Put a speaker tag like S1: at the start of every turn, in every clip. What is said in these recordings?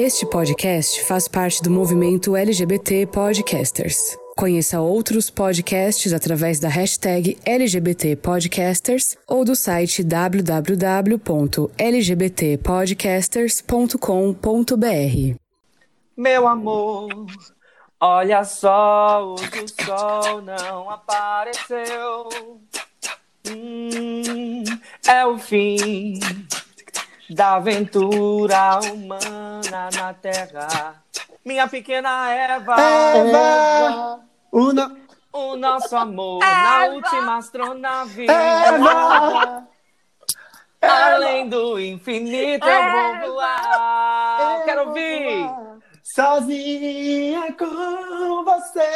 S1: Este podcast faz parte do movimento LGBT Podcasters. Conheça outros podcasts através da hashtag LGBT Podcasters ou do site www.lgbtpodcasters.com.br.
S2: Meu amor, olha só, o sol não apareceu. Hum, é o fim da aventura humana na terra. Minha pequena Eva,
S3: Eva o,
S2: o nosso amor Eva. na última astronave.
S3: Eva.
S2: Além do infinito eu vou voar. Eu Quero ouvir.
S3: Sozinha com você.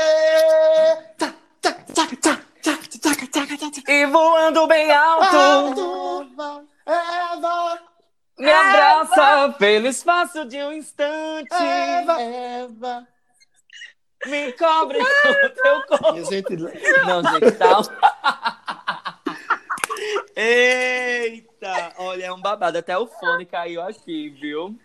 S2: E voando bem alto.
S3: Eva, Eva.
S2: Me abraça pelo espaço de um instante.
S3: Eva, Eva.
S2: Me cobre com teu corpo.
S3: Minha gente,
S2: Não, gente, tá. Eita! Olha, é um babado. Até o fone caiu aqui, viu?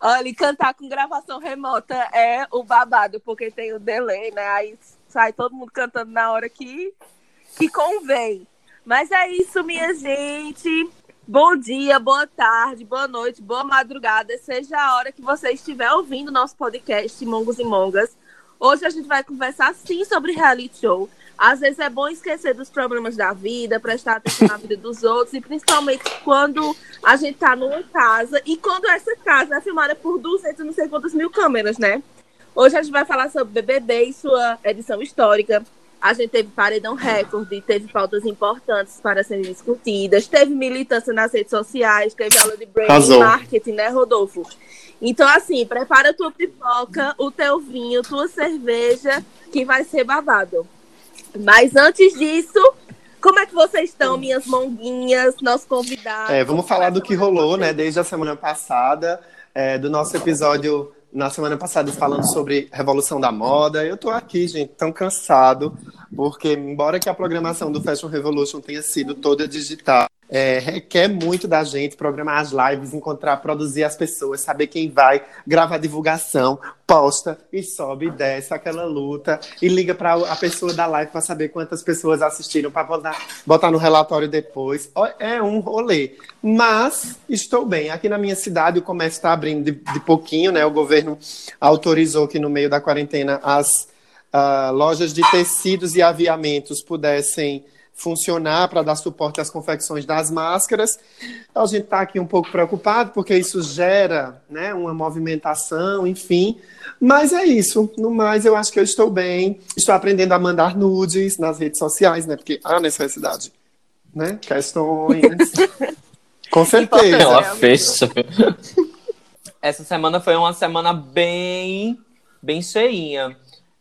S4: Olha, e cantar com gravação remota é o babado, porque tem o delay, né? Aí sai todo mundo cantando na hora que, que convém. Mas é isso, minha gente. Bom dia, boa tarde, boa noite, boa madrugada, seja a hora que você estiver ouvindo nosso podcast Mongos e Mongas. Hoje a gente vai conversar sim sobre reality show. Às vezes é bom esquecer dos problemas da vida, prestar atenção na vida dos outros, e principalmente quando a gente tá numa casa e quando essa casa é filmada por 200 não sei quantas mil câmeras, né? Hoje a gente vai falar sobre BBB e sua edição histórica. A gente teve paredão recorde, teve pautas importantes para serem discutidas, teve militância nas redes sociais, teve aula de branding e marketing, né, Rodolfo? Então, assim, prepara tua pipoca, o teu vinho, tua cerveja, que vai ser babado. Mas antes disso, como é que vocês estão, minhas monguinhas, nosso convidado?
S3: É, vamos falar do que rolou, né, desde a semana passada, é, do nosso episódio na semana passada falando sobre Revolução da Moda. Eu tô aqui, gente, tão cansado, porque embora que a programação do Fashion Revolution tenha sido toda digital, é, requer muito da gente programar as lives, encontrar, produzir as pessoas, saber quem vai, grava a divulgação, posta e sobe e desce aquela luta e liga para a pessoa da live para saber quantas pessoas assistiram para botar, botar no relatório depois. É um rolê. Mas estou bem. Aqui na minha cidade o comércio está abrindo de, de pouquinho, né? O governo autorizou que no meio da quarentena as ah, lojas de tecidos e aviamentos pudessem funcionar para dar suporte às confecções das máscaras. A gente está aqui um pouco preocupado, porque isso gera né, uma movimentação, enfim. Mas é isso. No mais, eu acho que eu estou bem. Estou aprendendo a mandar nudes nas redes sociais, né? Porque há necessidade. Né? Questões. Com certeza.
S2: Ela fez. Essa semana foi uma semana bem, bem cheinha.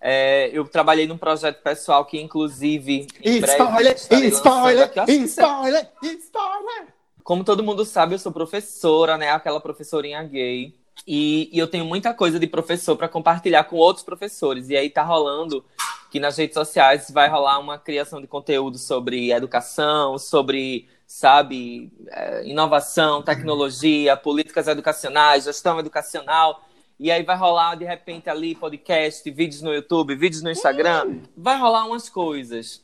S2: É, eu trabalhei num projeto pessoal que, inclusive, em breve
S3: Spoiler, spoiler,
S2: aqui.
S3: spoiler, spoiler.
S2: Como todo mundo sabe, eu sou professora, né? Aquela professorinha gay. E, e eu tenho muita coisa de professor para compartilhar com outros professores. E aí tá rolando que nas redes sociais vai rolar uma criação de conteúdo sobre educação, sobre, sabe, é, inovação, tecnologia, políticas educacionais, gestão educacional. E aí vai rolar, de repente, ali podcast, vídeos no YouTube, vídeos no Instagram. Vai rolar umas coisas.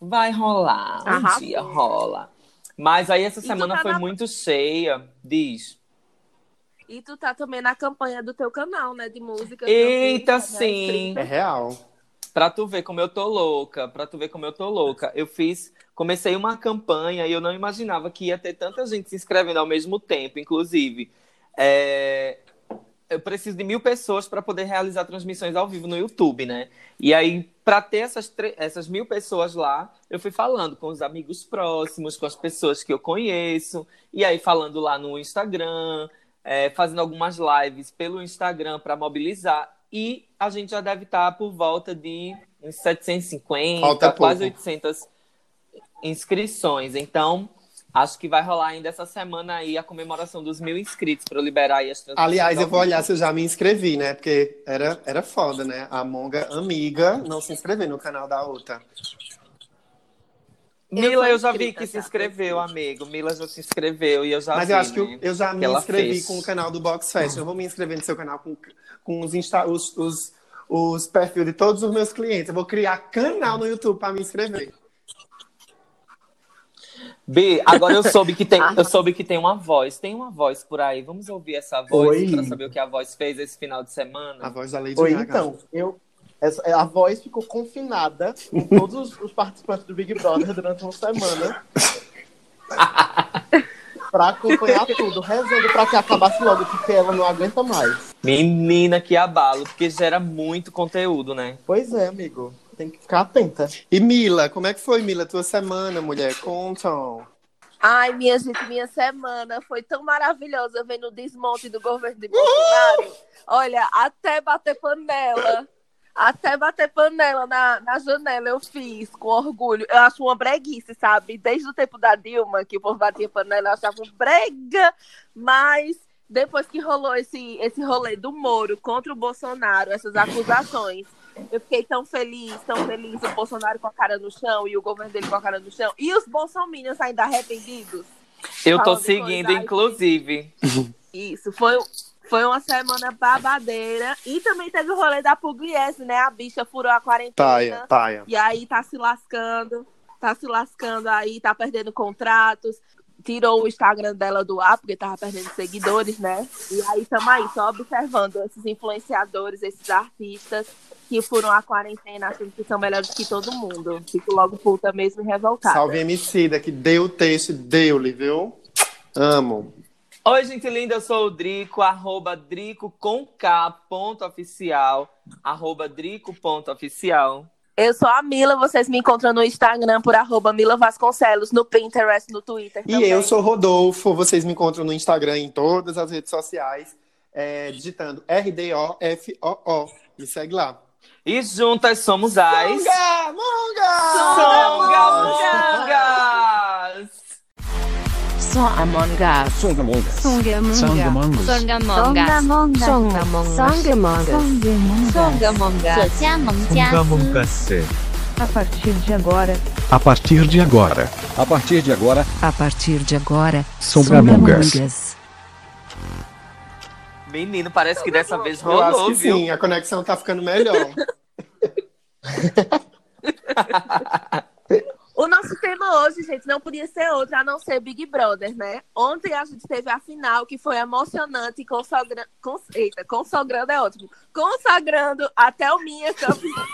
S2: Vai rolar. Um
S4: Arrasou.
S2: dia rola. Mas aí essa semana
S4: tá
S2: foi
S4: na-
S2: muito cheia. Diz.
S4: E tu tá também na campanha do teu canal, né, de música.
S2: Eita,
S4: né,
S2: sim.
S3: É real.
S2: Pra tu ver como eu tô louca, pra tu ver como eu tô louca. Eu fiz, comecei uma campanha e eu não imaginava que ia ter tanta gente se inscrevendo ao mesmo tempo, inclusive. É, Eu preciso de mil pessoas para poder realizar transmissões ao vivo no YouTube, né? E aí, para ter essas, essas mil pessoas lá, eu fui falando com os amigos próximos, com as pessoas que eu conheço, e aí falando lá no Instagram, é, fazendo algumas lives pelo Instagram para mobilizar. E a gente já deve estar por volta de uns 750,
S3: Falta
S2: quase
S3: pouco.
S2: 800 inscrições. Então, acho que vai rolar ainda essa semana aí a comemoração dos mil inscritos para eu liberar aí as transmissões.
S3: Aliás, eu vou olhar se eu já me inscrevi, né? Porque era, era foda, né? A Monga amiga não se inscreveu no canal da outra.
S2: Mila, eu já vi que se inscreveu, amigo. Mila já se inscreveu e eu já
S3: Mas
S2: vi,
S3: eu acho que
S2: né?
S3: eu, eu já me inscrevi
S2: fez.
S3: com o canal do Box Fashion. Eu vou me inscrever no seu canal com, com os, insta, os, os, os perfis de todos os meus clientes. Eu vou criar canal no YouTube para me inscrever.
S2: B, agora eu soube que tem, eu soube que tem uma voz. Tem uma voz por aí. Vamos ouvir essa voz
S5: Oi.
S2: para saber o que a voz fez esse final de
S3: A
S2: semana.
S3: voz da Lady
S5: Oi,
S3: Gaga.
S5: então, eu, essa- a voz ficou confinada com todos os, os participantes do Big Brother durante uma semana. pra acompanhar tudo, rezando pra que acabasse logo, porque ela não aguenta mais.
S2: Menina, que abalo, porque gera muito conteúdo, né?
S5: Pois é, amigo. Tem que ficar atenta.
S3: E Mila, como é que foi, Mila, tua semana, mulher? Contam.
S4: Ai, minha gente, minha semana foi tão maravilhosa vendo o desmonte do governo de Bolsonaro. Olha, até bater panela. Até bater panela na, na janela eu fiz com orgulho. Eu acho uma breguice, sabe? Desde o tempo da Dilma, que o povo batia panela, eu achava um brega. Mas depois que rolou esse, esse rolê do Moro contra o Bolsonaro, essas acusações, eu fiquei tão feliz, tão feliz. O Bolsonaro com a cara no chão e o governo dele com a cara no chão. E os bolsominions ainda arrependidos.
S2: Eu tô seguindo, inclusive.
S4: Isso, foi, foi uma semana babadeira. E também teve o rolê da Pugliese, né? A bicha furou a quarentena.
S3: Paia, paia.
S4: E aí tá se lascando, tá se lascando aí, tá perdendo contratos. Tirou o Instagram dela do ar, porque tava perdendo seguidores, né? E aí tamo aí, só observando esses influenciadores, esses artistas que foram à quarentena achando que são melhores que todo mundo. Fico logo puta mesmo e revoltada.
S3: Salve Emicida, que deu o texto, deu-lhe, viu? Amo.
S2: Oi, gente linda, eu sou o Drico, arroba Drico com K, ponto oficial, arroba Drico, ponto oficial.
S4: Eu sou a Mila, vocês me encontram no Instagram por arroba Mila Vasconcelos, no Pinterest, no Twitter
S3: E
S4: também.
S3: eu sou Rodolfo, vocês me encontram no Instagram e em todas as redes sociais, é, digitando R-D-O-F-O-O. Me segue lá.
S2: E juntas somos as...
S3: Monga!
S2: Songamongas!
S6: Songamongas.
S7: Songamongas.
S6: Songamongas.
S7: Songamongas.
S6: Songamongas.
S7: Songamongas. Songamongas. Songamongas.
S8: A partir de agora.
S9: A partir de agora.
S6: A partir de agora.
S8: A partir de agora.
S9: Songamongas.
S2: Menino, parece que dessa vez rolou,
S3: Eu acho que
S2: viu?
S3: Sim, a conexão tá ficando melhor.
S4: O nosso tema hoje, gente, não podia ser outro a não ser Big Brother, né? Ontem a gente teve a final, que foi emocionante, consagrando. Cons... Eita, consagrando é ótimo. Consagrando a Thelminha campeã.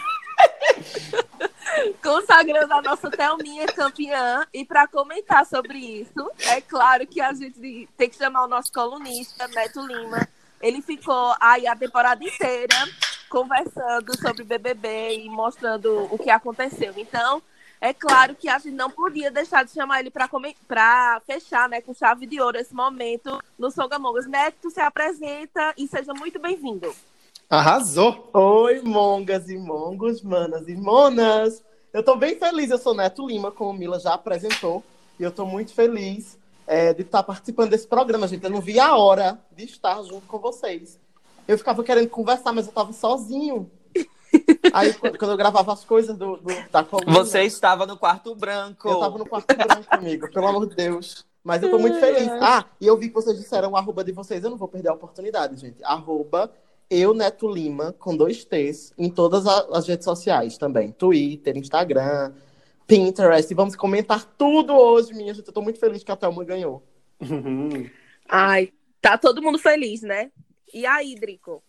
S4: consagrando a nossa Thelminha campeã. E para comentar sobre isso, é claro que a gente tem que chamar o nosso colunista, Neto Lima. Ele ficou aí a temporada inteira conversando sobre BBB e mostrando o que aconteceu. Então, é claro que a gente não podia deixar de chamar ele para fechar né, com chave de ouro esse momento no Songamongas. Neto, se apresenta e seja muito bem-vindo.
S3: Arrasou!
S5: Oi, mongas e mongos, manas e monas. Eu tô bem feliz, eu sou Neto Lima, como Mila já apresentou. E eu tô muito feliz é, de estar participando desse programa, gente. Eu não vi a hora de estar junto com vocês. Eu ficava querendo conversar, mas eu tava sozinho. Aí, quando quando eu gravava as coisas do, do- da coluna,
S2: Você estava no quarto branco.
S5: eu tava no quarto branco, amigo, pelo amor de Deus. Mas eu tô muito feliz. Ah, e eu vi que vocês disseram o arroba de vocês, eu não vou perder a oportunidade, gente. Arroba eu, Neto Lima, com dois T's, em todas as redes sociais também. Twitter, Instagram, Pinterest. E vamos comentar tudo hoje, minha gente. Eu tô muito feliz que a Thelma ganhou.
S4: Ai, tá todo mundo feliz, né? E aí, Drico?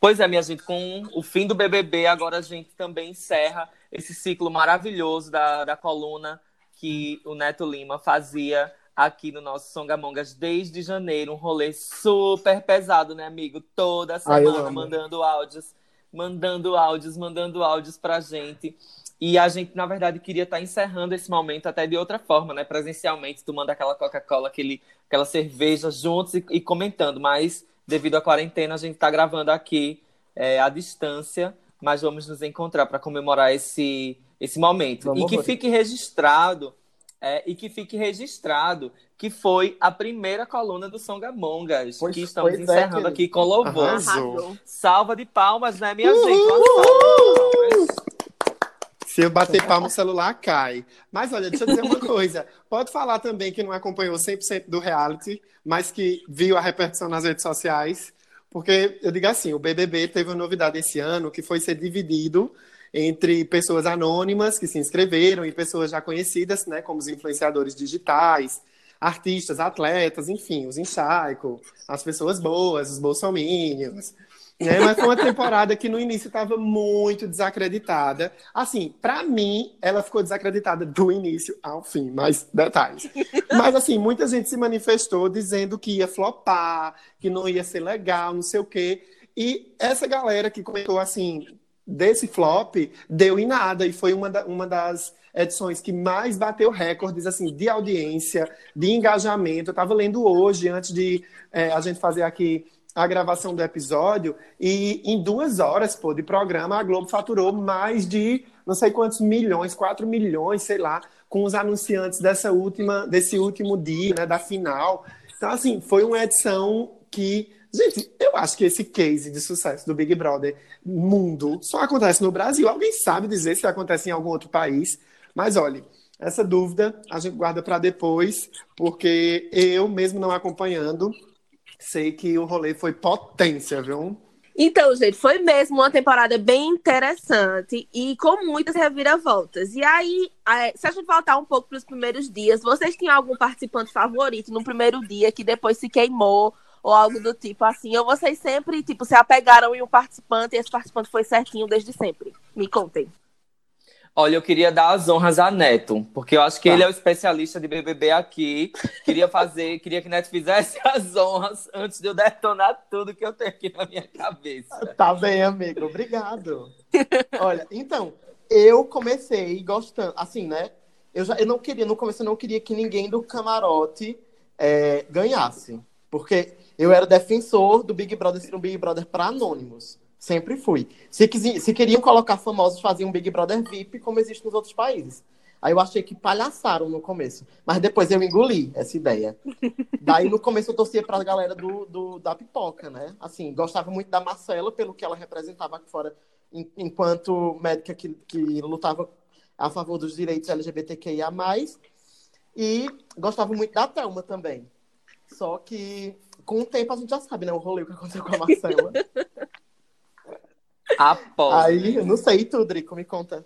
S2: Pois é, minha gente, com o fim do BBB, agora a gente também encerra esse ciclo maravilhoso da, da coluna que o Neto Lima fazia aqui no nosso Songamongas desde janeiro. Um rolê super pesado, né, amigo? Toda
S5: Ai, eu
S2: semana
S5: amo.
S2: mandando áudios, mandando áudios, mandando áudios pra gente. E a gente, na verdade, queria estar encerrando esse momento até de outra forma, né? Presencialmente, tomando aquela Coca-Cola, aquela cerveja juntos e, e comentando. Mas, devido à quarentena, a gente está gravando aqui é, à distância, mas vamos nos encontrar para comemorar esse, esse momento.
S5: Vamos,
S2: e que fique registrado, é, e que fique registrado que foi a primeira coluna do Songamongas,
S5: Pois-
S2: que estamos
S5: é,
S2: encerrando
S5: querido.
S2: aqui com louvor.
S3: Arrasou.
S2: Salva de palmas, né, minha gente? Uma salva.
S3: Se eu bater palma, o celular cai. Mas olha, deixa eu dizer uma coisa. Pode falar também que não acompanhou 100% do reality, mas que viu a repercussão nas redes sociais. Porque eu digo assim, o BBB teve uma novidade esse ano, que foi ser dividido entre pessoas anônimas que se inscreveram e pessoas já conhecidas, né, como os influenciadores digitais, artistas, atletas, enfim, os enxaico, as pessoas boas, os bolsominions. Né? Mas foi uma temporada que no início estava muito desacreditada. Assim, para mim, ela ficou desacreditada do início ao fim, mas detalhes. Mas assim, muita gente se manifestou dizendo que ia flopar, que não ia ser legal, não sei o quê. E essa galera que comentou assim, desse flop, deu em nada e foi uma, da, uma das edições que mais bateu recordes assim de audiência, de engajamento. Eu estava lendo hoje, antes de é, a gente fazer aqui a gravação do episódio, e em duas horas pô, de programa, a Globo faturou mais de não sei quantos milhões, 4 milhões, sei lá, com os anunciantes dessa última, desse último dia, né, da final. Então, assim, foi uma edição que. Gente, eu acho que esse case de sucesso do Big Brother mundo só acontece no Brasil. Alguém sabe dizer se acontece em algum outro país? Mas olha, essa dúvida a gente guarda para depois, porque eu, mesmo não acompanhando, sei que o rolê foi potência, viu?
S4: Então, gente, foi mesmo uma temporada bem interessante e com muitas reviravoltas. E aí, se a gente voltar um pouco para os primeiros dias, vocês tinham algum participante favorito no primeiro dia que depois se queimou ou algo do tipo assim? Ou vocês sempre, tipo, se apegaram em um participante e esse participante foi certinho desde sempre? Me contem.
S2: Olha, eu queria dar as honras a Neto, porque eu acho que tá. ele é o especialista de BBB aqui. Queria fazer, queria que Neto fizesse as honras antes de eu detonar tudo que eu tenho aqui na minha cabeça.
S5: Tá bem, amigo. Obrigado. Olha, então, eu comecei gostando, assim, né? Eu já eu não queria, no começo eu não queria que ninguém do camarote é, ganhasse, porque eu era defensor do Big Brother ser um Big Brother para anônimos. Sempre fui. Se, se queriam colocar famosos, faziam um Big Brother VIP, como existe nos outros países. Aí eu achei que palhaçaram no começo. Mas depois eu engoli essa ideia. Daí no começo eu torcia pra galera do, do, da pipoca, né? Assim, gostava muito da Marcela, pelo que ela representava aqui fora, enquanto médica que, que lutava a favor dos direitos LGBTQIA. E gostava muito da Thelma também. Só que com o tempo a gente já sabe, né? O rolê que aconteceu com a Marcela.
S2: Após.
S5: Aí, eu não sei tu, Drico, me conta.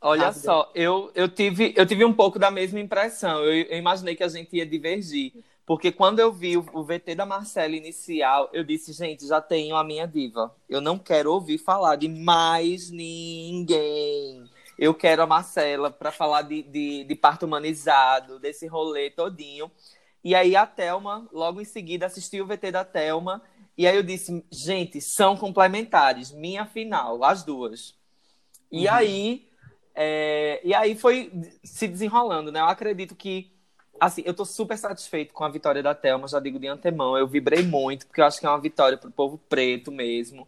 S2: Olha Rápido. só, eu, eu, tive, eu tive um pouco da mesma impressão. Eu, eu, imaginei que a gente ia divergir. Porque quando eu vi o, o, VT da Marcela inicial, eu disse, gente, já tenho a minha diva. Eu não quero ouvir falar de mais ninguém. Eu quero a Marcela para falar de, de, de parto humanizado, desse rolê todinho. E aí a Thelma, logo em seguida, assistiu o VT da Thelma e aí eu disse, gente, são complementares, minha final, as duas. E uhum. aí, é, e aí foi se desenrolando, né? Eu acredito que, assim, eu tô super satisfeito com a vitória da Thelma, já digo de antemão, eu vibrei muito, porque eu acho que é uma vitória pro povo preto mesmo.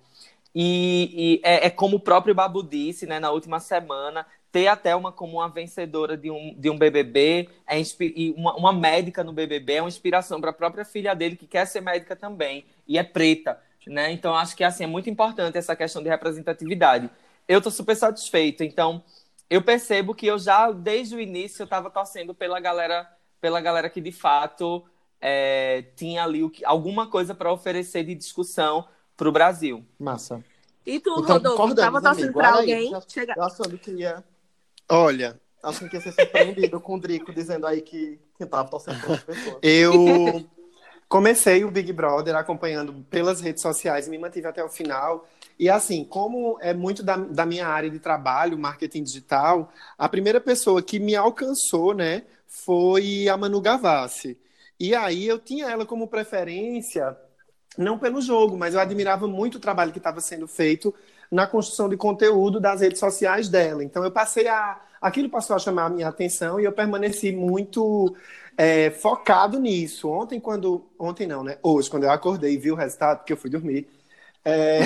S2: E, e é, é, como o próprio Babu disse, né, na última semana, ter a Thelma como uma vencedora de um, de um BBB é e uma, uma médica no BBB é uma inspiração para a própria filha dele, que quer ser médica também, e é preta. Né? Então, acho que assim, é muito importante essa questão de representatividade. Eu estou super satisfeito. Então, eu percebo que eu já, desde o início, eu estava torcendo pela galera, pela galera que de fato é, tinha ali o que, alguma coisa para oferecer de discussão para o Brasil.
S5: Massa.
S4: E tu, então, Rodolfo, estava torcendo para alguém?
S5: Aí, chega... Eu achando que ia
S3: Olha.
S5: Acho que ia ser surpreendido com o Drico dizendo aí que, que tava torcendo para as pessoas.
S3: Eu comecei o Big Brother acompanhando pelas redes sociais e me mantive até o final. E assim, como é muito da, da minha área de trabalho, marketing digital, a primeira pessoa que me alcançou, né, foi a Manu Gavassi. E aí eu tinha ela como preferência, não pelo jogo, mas eu admirava muito o trabalho que estava sendo feito na construção de conteúdo das redes sociais dela. Então eu passei a. Aquilo passou a chamar a minha atenção e eu permaneci muito é, focado nisso. Ontem, quando. Ontem não, né? Hoje, quando eu acordei e vi o resultado, porque eu fui dormir. É,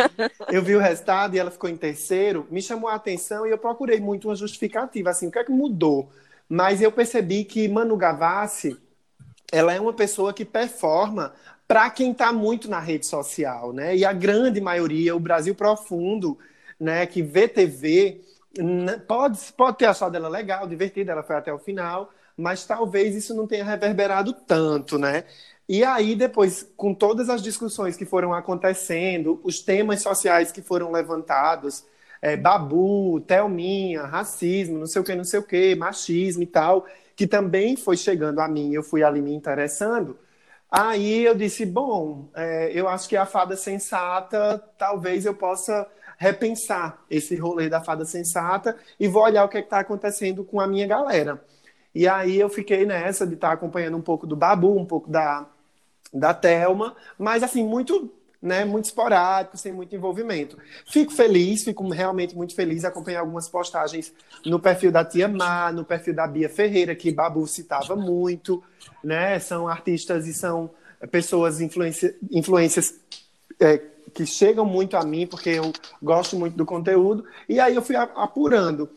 S3: eu vi o resultado e ela ficou em terceiro, me chamou a atenção e eu procurei muito uma justificativa, assim, o que é que mudou? Mas eu percebi que Manu Gavassi, ela é uma pessoa que performa para quem está muito na rede social, né? E a grande maioria, o Brasil profundo, né, que vê TV, pode, pode ter achado ela legal, divertida, ela foi até o final, mas talvez isso não tenha reverberado tanto, né? E aí, depois, com todas as discussões que foram acontecendo, os temas sociais que foram levantados, é, Babu, Thelminha, racismo, não sei o que, não sei o que, machismo e tal, que também foi chegando a mim, eu fui ali me interessando. Aí eu disse, bom, é, eu acho que a fada sensata, talvez eu possa repensar esse rolê da fada sensata e vou olhar o que é está acontecendo com a minha galera. E aí eu fiquei nessa de estar tá acompanhando um pouco do Babu, um pouco da, da Thelma, mas assim, muito né, muito esporádico, sem muito envolvimento. Fico feliz, fico realmente muito feliz. Acompanhei algumas postagens no perfil da Tia Má, no perfil da Bia Ferreira, que Babu citava muito, né? São artistas e são pessoas influência, influências é, que chegam muito a mim, porque eu gosto muito do conteúdo. E aí eu fui apurando.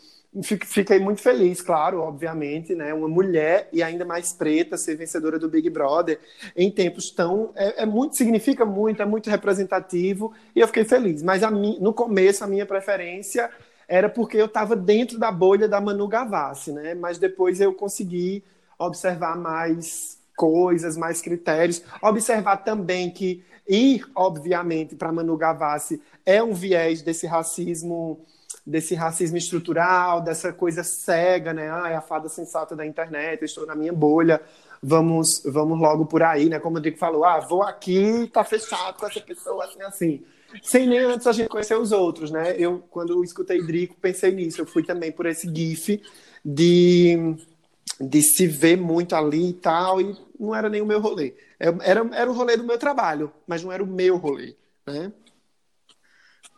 S3: Fiquei muito feliz, claro, obviamente, né? Uma mulher e ainda mais preta ser vencedora do Big Brother em tempos tão é, é muito significa muito, é muito representativo e eu fiquei feliz. Mas a no começo a minha preferência era porque eu estava dentro da bolha da Manu Gavassi, né? Mas depois eu consegui observar mais coisas, mais critérios, observar também que ir, obviamente, para Manu Gavassi é um viés desse racismo desse racismo estrutural, dessa coisa cega, né? Ah, é a fada sensata da internet, eu estou na minha bolha, vamos vamos logo por aí, né? Como o Drico falou, ah, vou aqui, tá fechado com essa pessoa, assim, assim. Sem nem antes a gente conhecer os outros, né? Eu, quando escutei Drico, pensei nisso. Eu fui também por esse gif de, de se ver muito ali e tal, e não era nem o meu rolê. Era, era o rolê do meu trabalho, mas não era o meu rolê, né?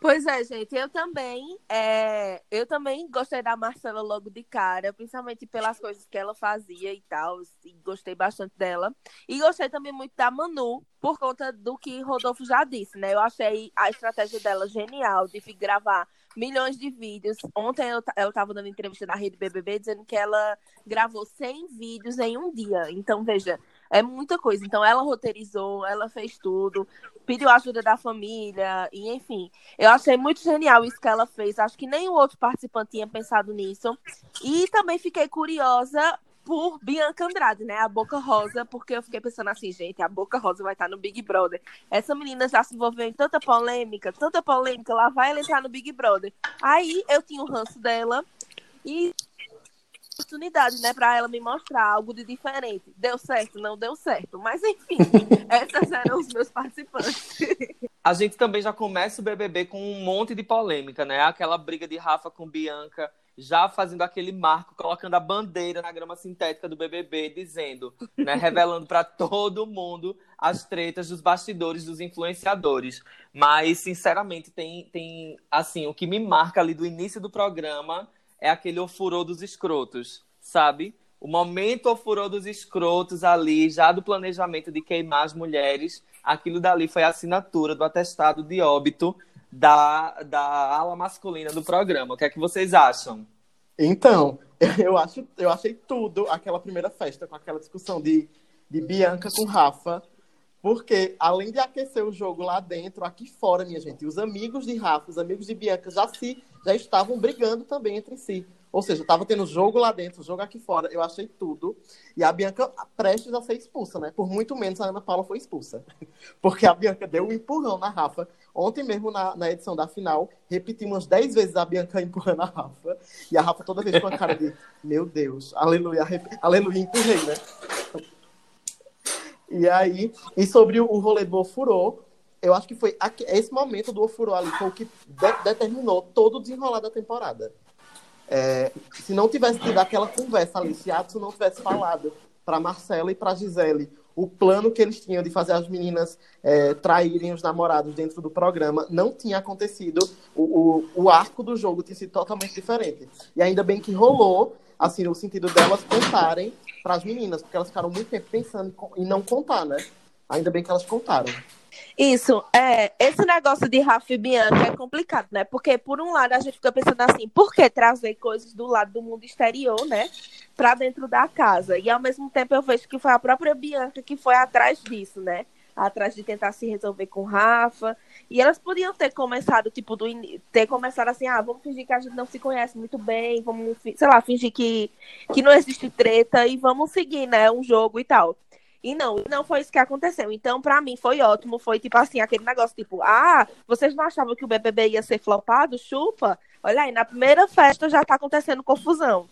S4: Pois é, gente, eu também, é, eu também gostei da Marcela logo de cara, principalmente pelas coisas que ela fazia e tal, e gostei bastante dela. E gostei também muito da Manu, por conta do que Rodolfo já disse, né? Eu achei a estratégia dela genial de gravar milhões de vídeos. Ontem eu, eu tava dando entrevista na Rede BBB dizendo que ela gravou 100 vídeos em um dia. Então, veja, é muita coisa. Então, ela roteirizou, ela fez tudo, pediu ajuda da família, e enfim. Eu achei muito genial isso que ela fez. Acho que nenhum outro participante tinha pensado nisso. E também fiquei curiosa por Bianca Andrade, né? A Boca Rosa, porque eu fiquei pensando assim, gente, a Boca Rosa vai estar no Big Brother. Essa menina já se envolveu em tanta polêmica, tanta polêmica, lá vai ela entrar no Big Brother. Aí eu tinha o ranço dela e oportunidade, né, para ela me mostrar algo de diferente. Deu certo, não deu certo, mas enfim, esses eram os meus participantes.
S2: A gente também já começa o BBB com um monte de polêmica, né? Aquela briga de Rafa com Bianca, já fazendo aquele marco, colocando a bandeira na grama sintética do BBB, dizendo, né, revelando para todo mundo as tretas dos bastidores dos influenciadores. Mas, sinceramente, tem, tem assim, o que me marca ali do início do programa é aquele ofurô dos escrotos, sabe? O momento ofurô dos escrotos ali, já do planejamento de queimar as mulheres, aquilo dali foi a assinatura do atestado de óbito da, da ala masculina do programa. O que é que vocês acham?
S5: Então, eu, acho, eu achei tudo aquela primeira festa, com aquela discussão de, de Bianca com Rafa, porque além de aquecer o jogo lá dentro, aqui fora, minha gente, os amigos de Rafa, os amigos de Bianca já se já estavam brigando também entre si. Ou seja, estava tendo jogo lá dentro, jogo aqui fora. Eu achei tudo. E a Bianca prestes a ser expulsa, né? Por muito menos a Ana Paula foi expulsa. Porque a Bianca deu um empurrão na Rafa. Ontem mesmo, na, na edição da final, repetimos dez vezes a Bianca empurrando a Rafa. E a Rafa toda vez com a cara de, meu Deus, aleluia, aleluia, empurrei, né? E aí, e sobre o rolê do Ofurô, eu acho que foi esse momento do Ofurô ali foi o que de determinou todo o desenrolar da temporada. É, se não tivesse tido aquela conversa ali, se Adson não tivesse falado para Marcela e para Gisele o plano que eles tinham de fazer as meninas é, traírem os namorados dentro do programa, não tinha acontecido. O, o, o arco do jogo tinha sido totalmente diferente. E ainda bem que rolou, assim, no sentido delas contarem para as meninas, porque elas ficaram muito tempo pensando em não contar, né? Ainda bem que elas contaram.
S4: Isso, é, esse negócio de Rafa e Bianca é complicado, né? Porque, por um lado, a gente fica pensando assim, por que trazer coisas do lado do mundo exterior, né? Pra dentro da casa. E, ao mesmo tempo, eu vejo que foi a própria Bianca que foi atrás disso, né? Atrás de tentar se resolver com o Rafa. E elas podiam ter começado, tipo, do in... ter começado assim, ah, vamos fingir que a gente não se conhece muito bem, vamos, sei lá, fingir que, que não existe treta e vamos seguir, né, um jogo e tal. E não, não foi isso que aconteceu. Então, para mim, foi ótimo. Foi tipo assim, aquele negócio, tipo, ah, vocês não achavam que o BBB ia ser flopado? Chupa. Olha aí, na primeira festa já tá acontecendo confusão.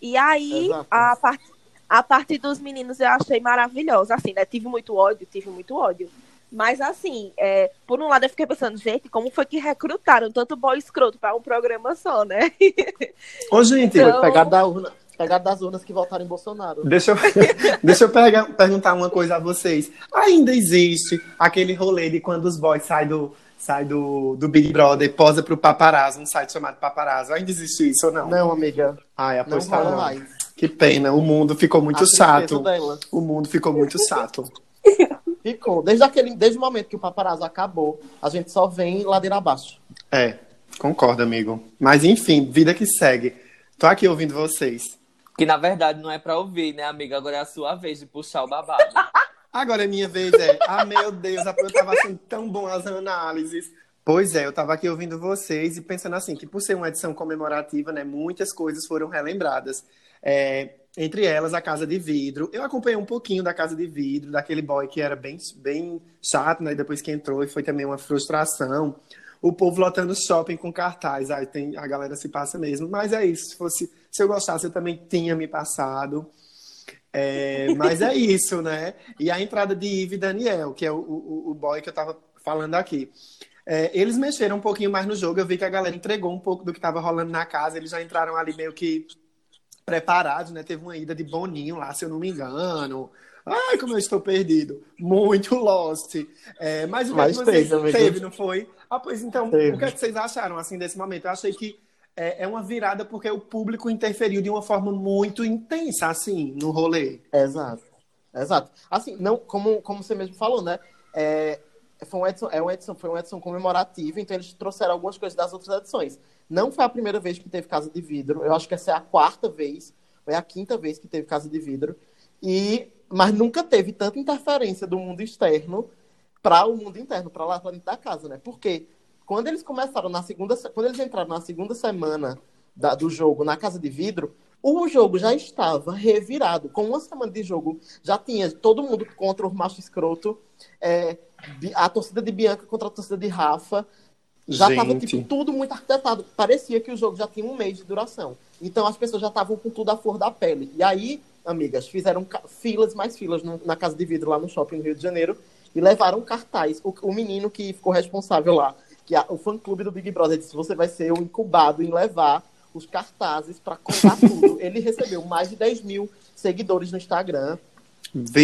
S4: E aí, Exato. a parte a parte dos meninos eu achei maravilhosa, assim, né? Tive muito ódio, tive muito ódio. Mas, assim, é, por um lado eu fiquei pensando, gente, como foi que recrutaram tanto boy escroto para um programa só, né?
S3: Ô, gente,
S5: então... pegar da urna. Pegar das urnas que votaram em Bolsonaro.
S3: Deixa eu, deixa eu pegar, perguntar uma coisa a vocês. Ainda existe aquele rolê de quando os boys saem do, sai do, do Big Brother e posa pro Paparazzo, um site chamado Paparazzo. Ainda existe isso ou não?
S5: Não, amiga.
S3: Ai, aposto não. não. Mais. Que pena, o mundo ficou muito a chato. O mundo ficou muito chato.
S5: ficou. Desde, aquele, desde o momento que o paparazzo acabou, a gente só vem ladeira abaixo.
S3: É, concordo, amigo. Mas enfim, vida que segue. Tô aqui ouvindo vocês.
S2: Que na verdade não é pra ouvir, né, amiga? Agora é a sua vez de puxar o babado.
S3: Agora é minha vez, é. Ah, meu Deus, eu tava achando tão bom as análises. Pois é, eu tava aqui ouvindo vocês e pensando assim, que por ser uma edição comemorativa, né, muitas coisas foram relembradas. É, entre elas, a Casa de Vidro. Eu acompanhei um pouquinho da Casa de Vidro, daquele boy que era bem, bem chato, né? Depois que entrou, e foi também uma frustração. O povo lotando shopping com cartaz. Aí tem, a galera se passa mesmo. Mas é isso. Se, fosse, se eu gostasse, eu também tinha me passado. É, mas é isso, né? E a entrada de Ive e Daniel, que é o, o, o boy que eu tava falando aqui. É, eles mexeram um pouquinho mais no jogo. Eu vi que a galera entregou um pouco do que estava rolando na casa. Eles já entraram ali meio que preparados, né? Teve uma ida de Boninho lá, se eu não me engano. Ai, como eu estou perdido. Muito Lost. É, mas o que mas vocês teve, teve, não foi? Ah, pois então, teve. o que, é que vocês acharam assim desse momento? Eu achei que é, é, uma virada porque o público interferiu de uma forma muito intensa, assim, no rolê.
S5: Exato. Exato. Assim, não, como, como você mesmo falou, né? É, foi uma edição, é uma edição, foi uma edição comemorativa, então eles trouxeram algumas coisas das outras edições. Não foi a primeira vez que teve Casa de Vidro, eu acho que essa é a quarta vez, foi a quinta vez que teve Casa de Vidro, e mas nunca teve tanta interferência do mundo externo para o mundo interno, para lá dentro da casa, né? Porque quando eles começaram na segunda, quando eles entraram na segunda semana da, do jogo na Casa de Vidro, o jogo já estava revirado. Com uma semana de jogo, já tinha todo mundo contra o macho escroto, é, a torcida de Bianca contra a torcida de Rafa, já estava tipo, tudo muito arquitetado. Parecia que o jogo já tinha um mês de duração. Então as pessoas já estavam com tudo à flor da pele. E aí, amigas, fizeram filas, mais filas no, na casa de vidro lá no shopping no Rio de Janeiro e levaram cartaz. O, o menino que ficou responsável lá, que a, o fã clube do Big Brother disse: você vai ser o incubado em levar os cartazes para contar tudo. Ele recebeu mais de 10 mil seguidores no Instagram.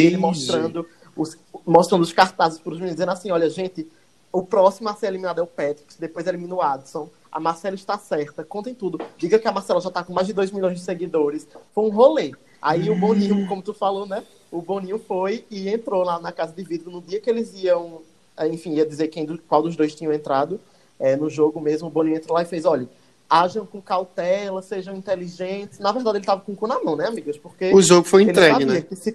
S5: Ele mostrando os, mostrando os cartazes para os meninos, dizendo assim: olha, gente o próximo a ser eliminado é o Patrick, depois elimina o Adson. A Marcela está certa, contem tudo. Diga que a Marcela já está com mais de 2 milhões de seguidores. Foi um rolê. Aí o Boninho, como tu falou, né? O Boninho foi e entrou lá na casa de vidro no dia que eles iam, eh, enfim, ia dizer quem, qual dos dois tinham entrado é, no jogo mesmo. O Boninho entrou lá e fez: olha, ajam com cautela, sejam inteligentes. Na verdade, ele estava com o cu na mão, né, amigas? Porque
S3: o jogo foi entregue, né?
S5: Que se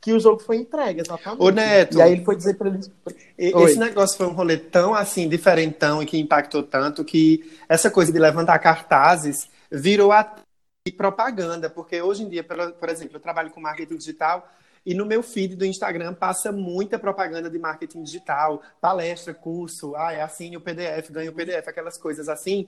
S5: que o jogo foi entregue, exatamente.
S3: Ô, Neto.
S5: E aí ele foi dizer para eles.
S3: Esse Oi. negócio foi um rolê tão assim, diferentão e que impactou tanto que essa coisa de levantar cartazes virou a propaganda, porque hoje em dia, por exemplo, eu trabalho com marketing digital e no meu feed do Instagram passa muita propaganda de marketing digital, palestra, curso, ah, é assim o PDF, ganha o PDF, aquelas coisas assim.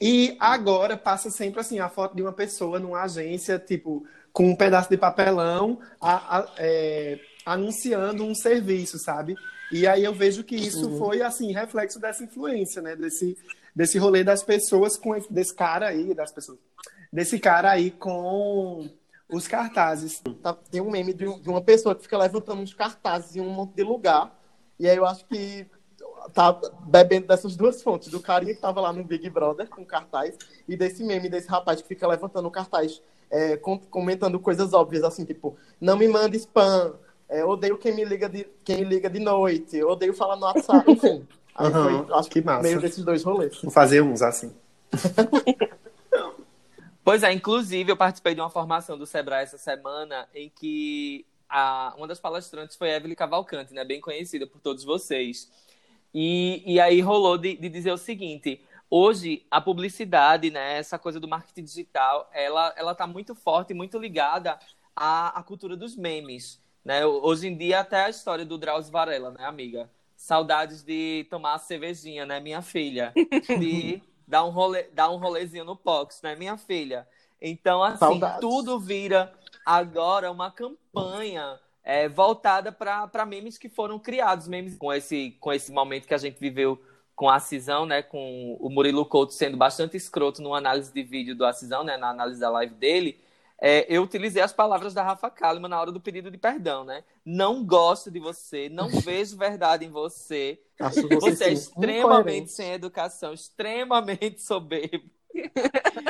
S3: E agora passa sempre assim a foto de uma pessoa numa agência, tipo, com um pedaço de papelão a, a, é, anunciando um serviço, sabe? E aí eu vejo que isso uhum. foi assim reflexo dessa influência, né? Desse desse rolê das pessoas com desse cara aí, das pessoas, desse cara aí com os cartazes.
S5: Tá, tem um meme de, uma pessoa que fica levantando uns cartazes em um monte de lugar. E aí eu acho que tá bebendo dessas duas fontes, do carinha que tava lá no Big Brother com cartaz e desse meme desse rapaz que fica levantando o cartaz é, comentando coisas óbvias, assim, tipo, não me manda spam, é, odeio quem me liga de, quem liga de noite, odeio falar no WhatsApp, enfim. Aí uhum, foi, acho que massa. meio desses dois rolês.
S3: Vou fazer uns assim.
S2: pois é, inclusive eu participei de uma formação do Sebrae essa semana em que a, uma das palestrantes foi Evelyn Cavalcante, né? Bem conhecida por todos vocês. E, e aí rolou de, de dizer o seguinte: hoje a publicidade, né, essa coisa do marketing digital, ela ela está muito forte, muito ligada à, à cultura dos memes, né? Hoje em dia até a história do Drauzio Varela, né, amiga? Saudades de tomar a cervejinha, né, minha filha? De dar um rolê, dar um rolezinho no Pox, né, minha filha? Então, assim,
S5: Saudades.
S2: tudo vira agora uma campanha é, voltada para memes que foram criados, memes com esse, com esse momento que a gente viveu com a Cisão, né, com o Murilo Couto sendo bastante escroto numa análise de vídeo do Acisão, né, na análise da live dele, é, eu utilizei as palavras da Rafa Kalimann na hora do pedido de perdão, né? Não gosto de você, não vejo verdade em você.
S5: Acho
S2: Você é
S5: sim,
S2: extremamente sem educação, extremamente soberbo.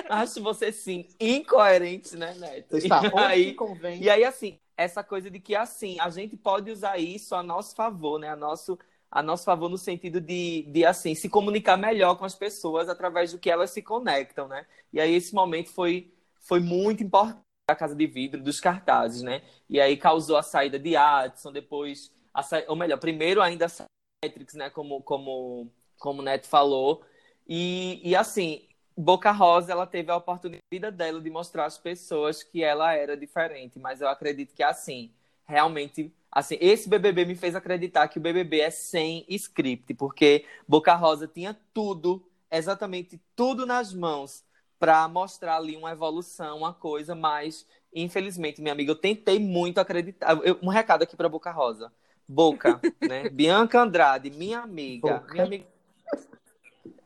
S2: Acho você, sim, incoerente, né, Neto?
S5: Você está
S2: E aí,
S5: convém.
S2: e aí, assim, essa coisa de que, assim, a gente pode usar isso a nosso favor, né? A nosso, a nosso favor no sentido de, de, assim, se comunicar melhor com as pessoas através do que elas se conectam, né? E aí, esse momento foi, foi muito importante da Casa de Vidro, dos cartazes, né? E aí causou a saída de Adson, depois, a sa... ou melhor, primeiro ainda a Matrix, né? Como, como, como o Neto falou. E, e assim, Boca Rosa, ela teve a oportunidade dela de mostrar às pessoas que ela era diferente, mas eu acredito que assim, realmente, assim, esse BBB me fez acreditar que o BBB é sem script, porque Boca Rosa tinha tudo, exatamente tudo nas mãos para mostrar ali uma evolução, uma coisa, mas infelizmente, minha amiga, eu tentei muito acreditar. Eu- um recado aqui para Boca Rosa. Boca, né? Bianca Andrade, minha amiga,
S5: Boca.
S2: minha amiga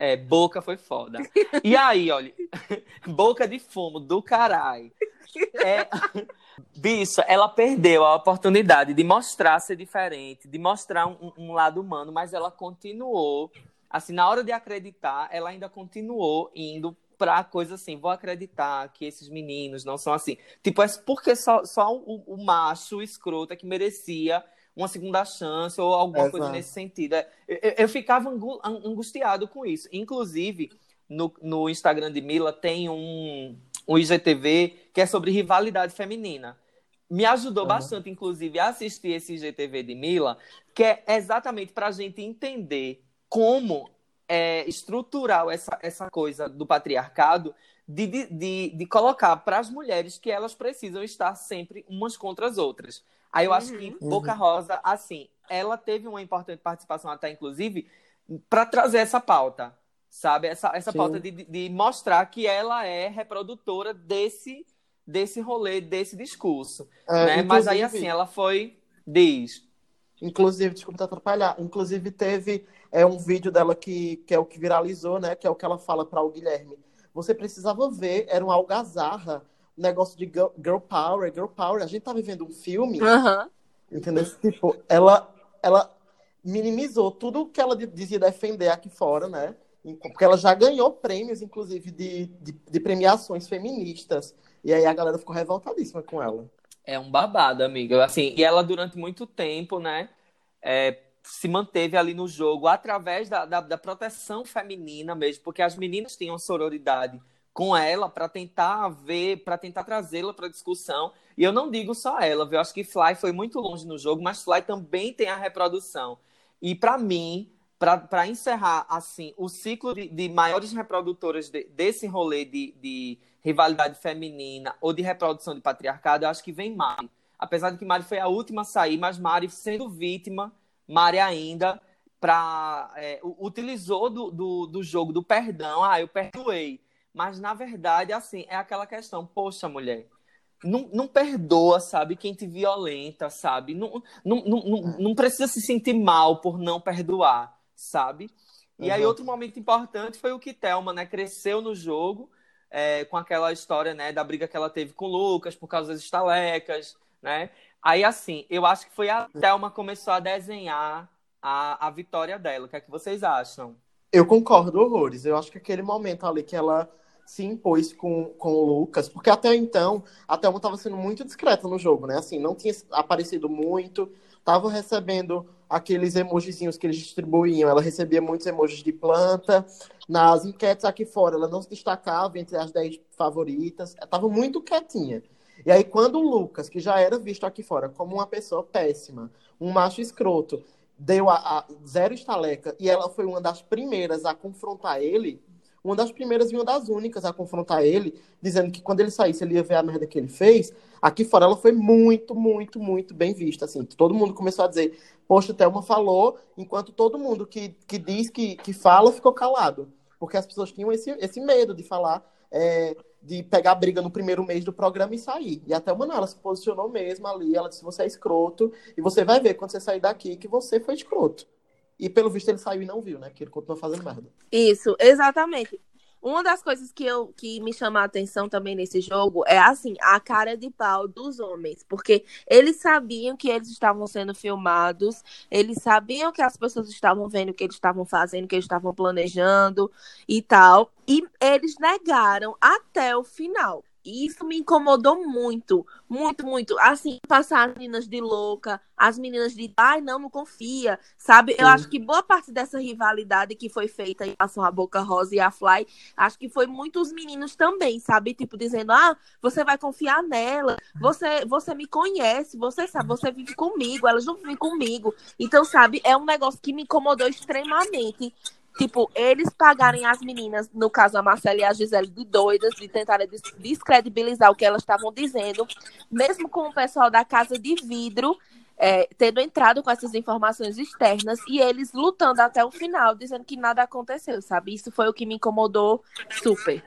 S2: é, boca foi foda. E aí, olha, boca de fumo do caralho. É, bicho, ela perdeu a oportunidade de mostrar ser diferente, de mostrar um, um lado humano, mas ela continuou, assim, na hora de acreditar, ela ainda continuou indo pra coisa assim, vou acreditar que esses meninos não são assim. Tipo, é porque só, só o, o macho escroto é que merecia uma segunda chance ou alguma coisa
S5: Exato.
S2: nesse sentido. É, Eu, eu- ficava angu- an- angustiado com isso. Inclusive, no, no Instagram de Mila tem um, um IGTV que é sobre rivalidade feminina. Me ajudou
S5: Uhum.
S2: bastante, inclusive, a assistir esse IGTV de Mila, que é exatamente para a gente entender como é estrutural essa, essa coisa do patriarcado de, de, de, de colocar para as mulheres que elas precisam estar sempre umas contra as outras. Aí eu acho que Boca Rosa, assim, ela teve uma importante participação até, inclusive, para trazer essa pauta, sabe? Essa, essa
S5: Sim.
S2: pauta de, de- mostrar que ela é reprodutora desse, desse rolê, desse discurso.
S5: É,
S2: né? Mas aí, assim, ela foi. Diz.
S5: Inclusive, desculpa te atrapalhar. Inclusive, teve é, um vídeo dela que, que é o que viralizou, né? Que é o que ela fala para o Guilherme. Você precisava ver, era uma algazarra, negócio de girl, girl power, girl power. A gente tá vivendo um filme,
S4: Aham.
S5: entendeu? Tipo, ela, ela minimizou tudo que ela di- dizia defender aqui fora, né? Porque ela já ganhou prêmios, inclusive, de, de, de premiações feministas. E aí a galera ficou revoltadíssima com ela.
S2: É um babado, amiga. Assim, e ela, durante muito tempo, né, é, se manteve ali no jogo através da, da, da proteção feminina mesmo, porque as meninas tinham sororidade com ela para tentar ver, para tentar trazê-la para discussão. E eu não digo só ela, viu? eu acho que Fly foi muito longe no jogo, mas Fly também tem a reprodução. E para mim, para encerrar assim o ciclo de, de maiores reprodutoras de- desse rolê de, de rivalidade feminina ou de reprodução de patriarcado, eu acho que vem Mari. Apesar de que Mari foi a última a sair, mas Mari sendo vítima, Mari ainda pra, é, utilizou do, do, do jogo do perdão. Ah, eu perdoei. Mas, na verdade, assim, é aquela questão, poxa, mulher, não, não perdoa, sabe, quem te violenta, sabe? Não, não, não, não, não precisa se sentir mal por não perdoar, sabe? E aí,
S5: Uhum.
S2: outro momento importante foi o que Thelma, né, cresceu no jogo, é, com aquela história, né, da briga que ela teve com o Lucas por causa das estalecas, né? Aí, assim, eu acho que foi a Thelma que começou a desenhar a, a vitória dela. O que é que vocês acham?
S5: Eu concordo horrores. Eu acho que aquele momento ali que ela se impôs com, com o Lucas, porque até então a Thelma estava sendo muito discreta no jogo, né? Assim, não tinha aparecido muito, tava recebendo aqueles emojizinhos que eles distribuíam. Ela recebia muitos emojis de planta. Nas enquetes aqui fora, ela não se destacava entre as 10 favoritas. Ela tava muito quietinha. E aí, quando o Lucas, que já era visto aqui fora como uma pessoa péssima, um macho escroto, deu a, a zero estaleca e ela foi uma das primeiras a confrontar ele, uma das primeiras e uma das únicas a confrontar ele, dizendo que quando ele saísse ele ia ver a merda que ele fez, aqui fora ela foi muito, muito, muito bem vista, assim, todo mundo começou a dizer, poxa, Thelma falou, enquanto todo mundo que, que diz que, que fala ficou calado, porque as pessoas tinham esse, esse medo de falar, é, de pegar briga no primeiro mês do programa e sair. E até uma ela se posicionou mesmo ali, ela disse, você é escroto, e você vai ver quando você sair daqui que você foi escroto. E pelo visto ele saiu e não viu, né? Que ele continuou fazendo merda.
S4: Isso, exatamente. Uma das coisas que, eu, que me chama a atenção também nesse jogo é assim, a cara de pau dos homens, porque eles sabiam que eles estavam sendo filmados, eles sabiam que as pessoas estavam vendo o que eles estavam fazendo, o que eles estavam planejando e tal, e eles negaram até o final. E isso me incomodou muito, muito, muito. Assim, passar as meninas de louca, as meninas de ai, não, não confia, sabe? Sim. Eu acho que boa parte dessa rivalidade que foi feita em relação à Boca Rosa e a Fly, acho que foi muito os meninos também, sabe? Tipo, dizendo, ah, você vai confiar nela, você, você me conhece, você sabe, você vive comigo, elas não vivem comigo. Então, sabe, é um negócio que me incomodou extremamente tipo, eles pagarem as meninas, no caso a Marcela e a Gisele, de doidas, de tentarem descredibilizar o que elas estavam dizendo, mesmo com o pessoal da casa de vidro é, tendo entrado com essas informações externas e eles lutando até o final, dizendo que nada aconteceu, sabe? Isso foi o que me incomodou super.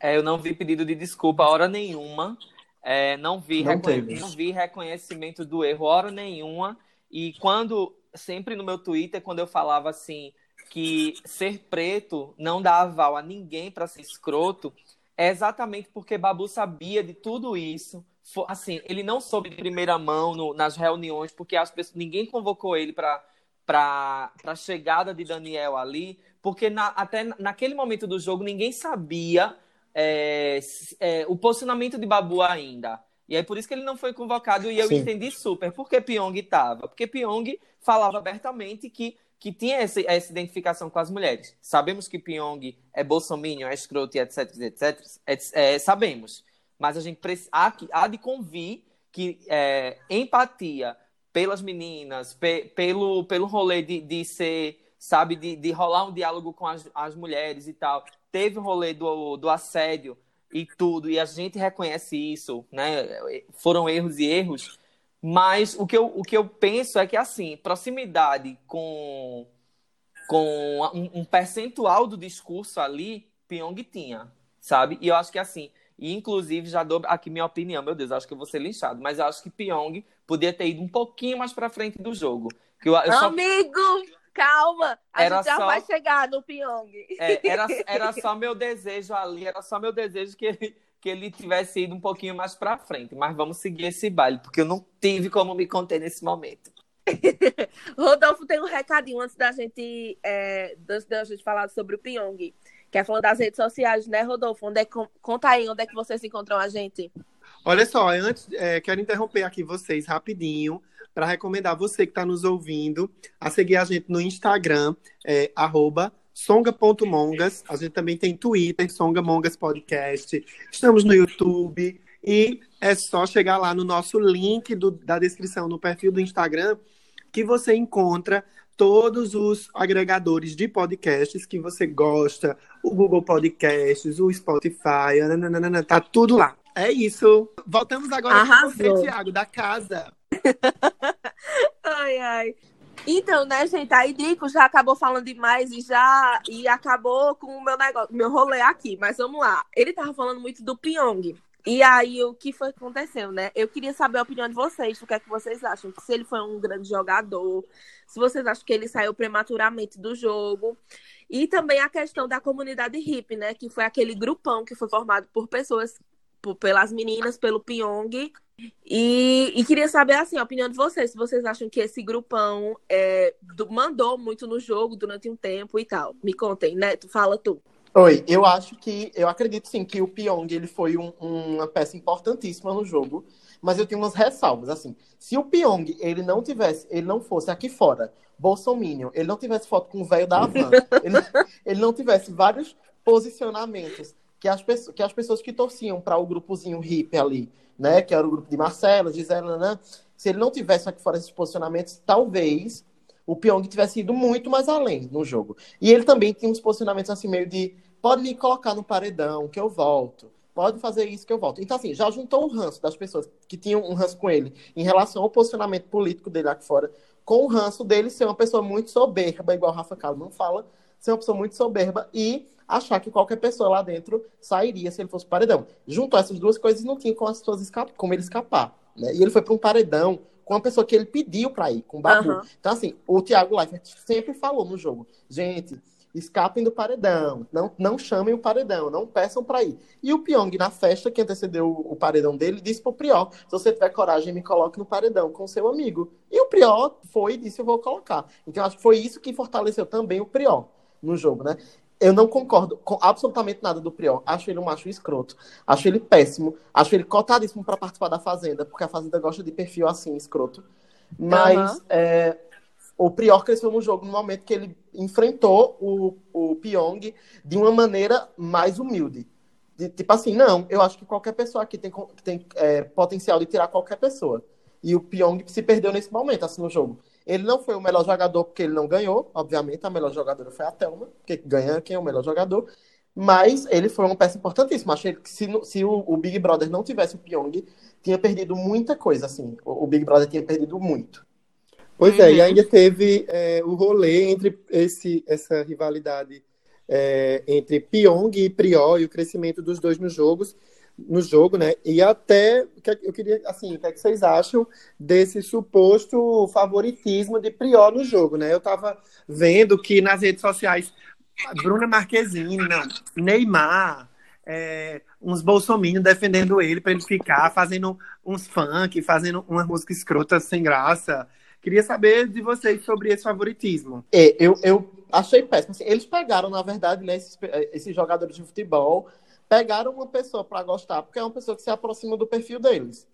S2: É, eu não vi pedido de desculpa hora nenhuma. É, não, vi não, não vi reconhecimento do erro hora nenhuma. E quando, sempre no meu Twitter, quando eu falava assim, que ser preto não dá aval a ninguém para ser escroto, é exatamente porque Babu sabia de tudo isso. Assim, ele não soube de primeira mão no, nas reuniões, porque as pessoas, ninguém convocou ele para a chegada de Daniel ali, porque na, até naquele momento do jogo ninguém sabia é, é, o posicionamento de Babu ainda. E aí por isso que ele não foi convocado e eu Sim. entendi super. Por que Pyong estava? Porque Pyong falava abertamente que que tinha essa, essa identificação com as mulheres. Sabemos que Pyong é bolsominion, é escroto e etc, etc, é, sabemos. Mas a gente há, há de convir que é, empatia pelas meninas, pe, pelo, pelo rolê de, de ser, sabe, de, de rolar um diálogo com as, as mulheres e tal. Teve o rolê do, do assédio e tudo, e a gente reconhece isso, né? Foram erros e erros, mas o que eu, o que eu penso é que, assim, proximidade com, com um, um percentual do discurso ali, Pyong tinha, sabe? E eu acho que, assim, e inclusive já dou aqui minha opinião, meu Deus, acho que eu vou ser linchado, mas eu acho que Pyong podia ter ido um pouquinho mais pra frente do jogo. Que eu, eu
S4: Amigo! Só... Calma, a era gente já só... vai chegar no Pyong.
S2: É, era, era só meu desejo ali, era só meu desejo que ele que ele tivesse ido um pouquinho mais para frente. Mas vamos seguir esse baile, porque eu não tive como me conter nesse momento.
S4: Rodolfo tem um recadinho antes da gente, é, antes da gente falar sobre o Pyong. Quer falar das redes sociais, né, Rodolfo? Onde é, conta aí onde é que vocês encontram a gente.
S3: Olha só, antes é, quero interromper aqui vocês rapidinho para recomendar você que está nos ouvindo a seguir a gente no Instagram, é, arroba songa.mongas. A gente também tem Twitter, Songa Mongas Podcast. Estamos no YouTube. E é só chegar lá no nosso link do, da descrição no perfil do Instagram que você encontra todos os agregadores de podcasts que você gosta, o Google Podcasts, o Spotify, nananana, tá tudo lá. É isso. Voltamos agora com você, Thiago, da casa.
S4: ai, ai. Então, né, gente, a Drico já acabou falando demais e já e acabou com o meu negócio, meu rolê aqui. Mas vamos lá. Ele tava falando muito do Pyong. E aí, o que foi que aconteceu, né? Eu queria saber a opinião de vocês, o que é que vocês acham? Se ele foi um grande jogador, se vocês acham que ele saiu prematuramente do jogo. E também a questão da comunidade hip, né? Que foi aquele grupão que foi formado por pessoas, pelas meninas, pelo Pyong e, e, queria saber assim, a opinião de vocês, se vocês acham que esse grupão é, do, mandou muito no jogo durante um tempo e tal. Me contem, né? Tu fala tu.
S5: Oi, eu acho que, eu acredito sim que o Pyong ele foi um, uma peça importantíssima no jogo, mas eu tenho umas ressalvas, assim, se o Pyong ele não tivesse, ele não fosse aqui fora, Bolsominion, ele não tivesse foto com o velho da Havan, ele, ele não tivesse vários posicionamentos que as, pessoas, que as pessoas que torciam para o grupozinho hippie ali, né? Que era o grupo de Marcela, Gisela, né? Se ele não tivesse aqui fora esses posicionamentos, talvez o Pyong tivesse ido muito mais além no jogo. E ele também tinha uns posicionamentos assim, meio de pode me colocar no paredão, que eu volto. Pode fazer isso que eu volto. Então, assim, já juntou o ranço das pessoas que tinham um ranço com ele em relação ao posicionamento político dele aqui fora, com o ranço dele ser uma pessoa muito soberba, igual o Rafa Kalimann fala, ser uma pessoa muito soberba e achar que qualquer pessoa lá dentro sairia se ele fosse paredão. Juntou essas duas coisas e não tinha como as pessoas escapar, como ele escapar. Né? E ele foi para um paredão com uma pessoa que ele pediu para ir, com o Babu. Uhum. Então, assim, o Thiago Leifert sempre falou no jogo, gente, escapem do paredão, não, não chamem o paredão, não peçam para ir. E o Pyong, na festa que antecedeu o, paredão dele, disse pro Prior, se você tiver coragem, me coloque no paredão com seu amigo. E o Prior foi e disse, eu vou colocar. Então, acho que foi isso que fortaleceu também o Prior no jogo, né? Eu não concordo com absolutamente nada do Prior. Acho ele um macho escroto. Acho ele péssimo. Acho ele cotadíssimo para participar da Fazenda, porque a Fazenda gosta de perfil assim, escroto. Mas uhum. é, o Prior cresceu no jogo no momento que ele enfrentou o, o Pyong de uma maneira mais humilde. De, tipo assim, não, eu acho que qualquer pessoa aqui tem, tem é, potencial de tirar qualquer pessoa. E o Pyong se perdeu nesse momento, assim, no jogo. Ele não foi o melhor jogador porque ele não ganhou, obviamente, a melhor jogadora foi a Thelma, porque ganha quem é o melhor jogador. Mas ele foi uma peça importantíssima. Achei que se, se o, o, Big Brother não tivesse o Pyong, tinha perdido muita coisa, assim. O, o Big Brother tinha perdido muito.
S3: Pois uhum. é, e ainda teve é, o rolê entre esse, essa rivalidade é, entre Pyong e Prior e o crescimento dos dois nos jogos, no jogo, né? E até eu queria, assim, o que, é que vocês acham desse suposto favoritismo de Prior no jogo, né? Eu tava vendo que nas redes sociais, Bruna Marquezine, Neymar, é, uns bolsominions defendendo ele para ele ficar fazendo uns funk, fazendo uma música escrota sem graça. Queria saber de vocês sobre esse favoritismo.
S5: É, eu, eu achei péssimo. Assim, eles pegaram, na verdade, né, esses, esses jogadores de futebol, pegaram uma pessoa para gostar, porque é uma pessoa que se aproxima do perfil deles.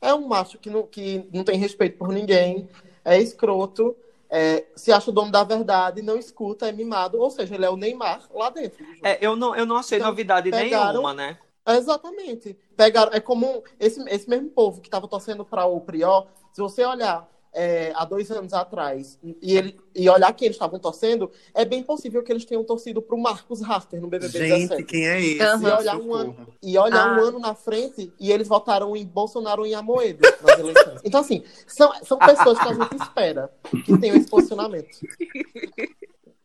S5: É um macho que não, que não tem respeito por ninguém, é escroto, é, se acha o dono da verdade, não escuta, é mimado, ou seja, ele é o Neymar lá dentro.
S2: É, eu não, eu não achei então, novidade pegaram, nenhuma, né?
S5: Exatamente. Pegaram, é comum, esse, esse mesmo povo que estava torcendo para o Prior, se você olhar é, há dois anos atrás e, ele, e olhar quem eles estavam torcendo, é bem possível que eles tenham torcido para o Marcos Rafter no BBB
S3: Gente, 17. quem é esse? Uhum.
S5: E olhar, um ano, e olhar ah. um ano na frente e eles votaram em Bolsonaro e em Amoedo nas eleições. Então, assim, são, são pessoas que a gente espera que tenham esse posicionamento.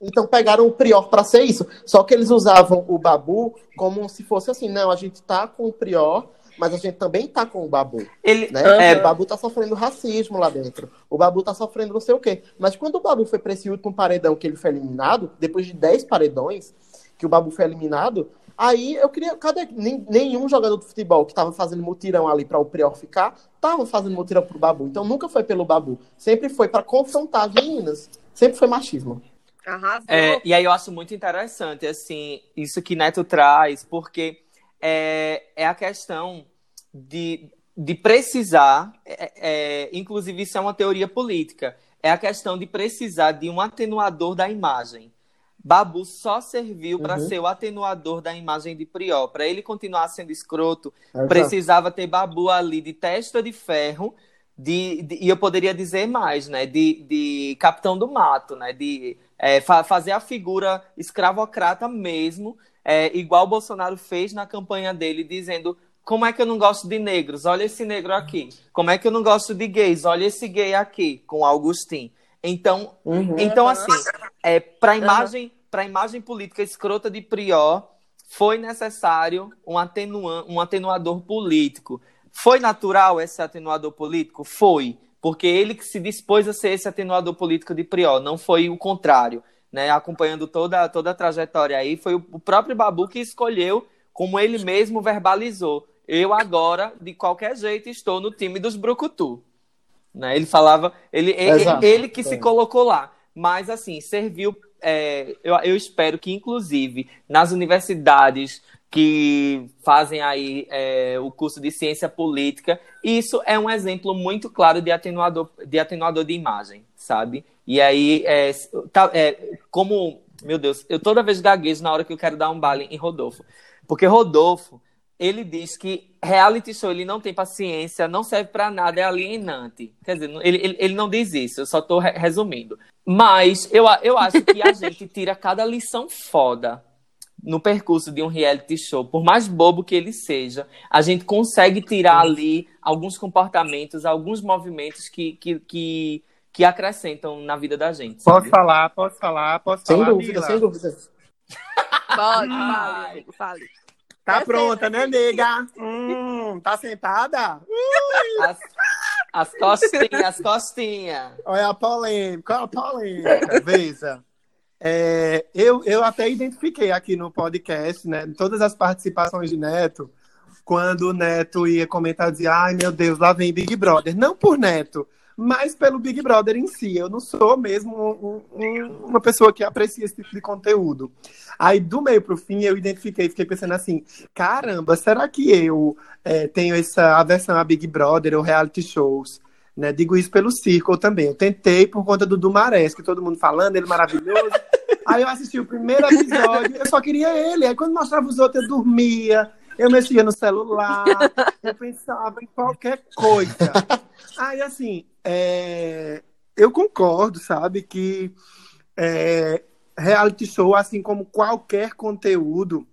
S5: Então pegaram o Prior para ser isso. Só que eles usavam o Babu como se fosse assim, não, a gente tá com o Prior, mas a gente também tá com o Babu. Ele, né? É... O Babu tá sofrendo racismo lá dentro. O Babu tá sofrendo não sei o quê. Mas quando o Babu foi para esse último paredão que ele foi eliminado, depois de 10 paredões que o Babu foi eliminado, aí eu queria. Cadê nenhum jogador de futebol que tava fazendo mutirão ali para o Prior ficar, tava fazendo mutirão pro Babu. Então nunca foi pelo Babu. Sempre foi para confrontar as meninas. Sempre foi machismo.
S2: É, e aí eu acho muito interessante, assim, isso que Neto traz, porque é, é a questão de, de precisar, é, é, inclusive isso é uma teoria política, é a questão de precisar de um atenuador da imagem. Babu só serviu uhum. para ser o atenuador da imagem de Priol. Para ele continuar sendo escroto, precisava ter Babu ali de testa de ferro, de, de, e eu poderia dizer mais, né? De, de capitão do mato, né? De é, fa fazer a figura escravocrata mesmo, é, igual Bolsonaro fez na campanha dele, dizendo como é que eu não gosto de negros? Olha esse negro aqui. Como é que eu não gosto de gays? Olha esse gay aqui, com Augustin. Então, uhum. então assim, é, para a imagem, uhum. Pra imagem política escrota de Prior, foi necessário um, atenua um atenuador político. Foi natural esse atenuador político? Foi. Porque ele que se dispôs a ser esse atenuador político de Prior, não foi o contrário. Né? Acompanhando toda, toda a trajetória aí, foi o próprio Babu que escolheu, como ele mesmo verbalizou eu agora, de qualquer jeito, estou no time dos Brucutu. Né? Ele falava, ele, ele, ele, que se colocou lá. Mas, assim, serviu. É, eu, eu espero que, inclusive, nas universidades que fazem aí é, o curso de ciência política, isso é um exemplo muito claro de atenuador de, atenuador de imagem, sabe? E aí, é, tá, é, como, meu Deus, eu toda vez gaguejo na hora que eu quero dar um baile em Rodolfo. Porque Rodolfo, ele diz que reality show ele não tem paciência, não serve para nada, é alienante. Quer dizer, ele, ele, ele não diz isso, eu só tô re resumindo. Mas eu, eu acho que a gente tira cada lição foda no percurso de um reality show, por mais bobo que ele seja, a gente consegue tirar ali alguns comportamentos, alguns movimentos que, que, que, que acrescentam na vida da gente.
S3: Posso sabe? falar, posso falar, posso
S5: sem
S3: falar.
S5: Sem dúvida, sem dúvida.
S4: Pode, fale, fale.
S3: Tá é pronta, né, nega? Hum, tá sentada?
S2: As, as costinhas, as costinhas.
S3: Olha a polêmica, olha a polêmica. Veja. É, eu, eu até identifiquei aqui no podcast, né, todas as participações de Neto, quando o Neto ia comentar, dizia, ai meu Deus, lá vem Big Brother. Não por Neto, mas pelo Big Brother em si. Eu não sou mesmo um, um, uma pessoa que aprecia esse tipo de conteúdo. Aí, do meio para o fim, eu identifiquei, fiquei pensando assim: caramba, será que eu é, tenho essa aversão a Big Brother ou reality shows? Né? Digo isso pelo Circle também. Eu tentei por conta do Dumarés, que todo mundo falando, ele maravilhoso. Aí eu assisti o primeiro episódio, eu só queria ele. Aí quando mostrava os outros, eu dormia, eu mexia no celular, eu pensava em qualquer coisa. Aí, assim, é... eu concordo, sabe, que é... reality show, assim como qualquer conteúdo,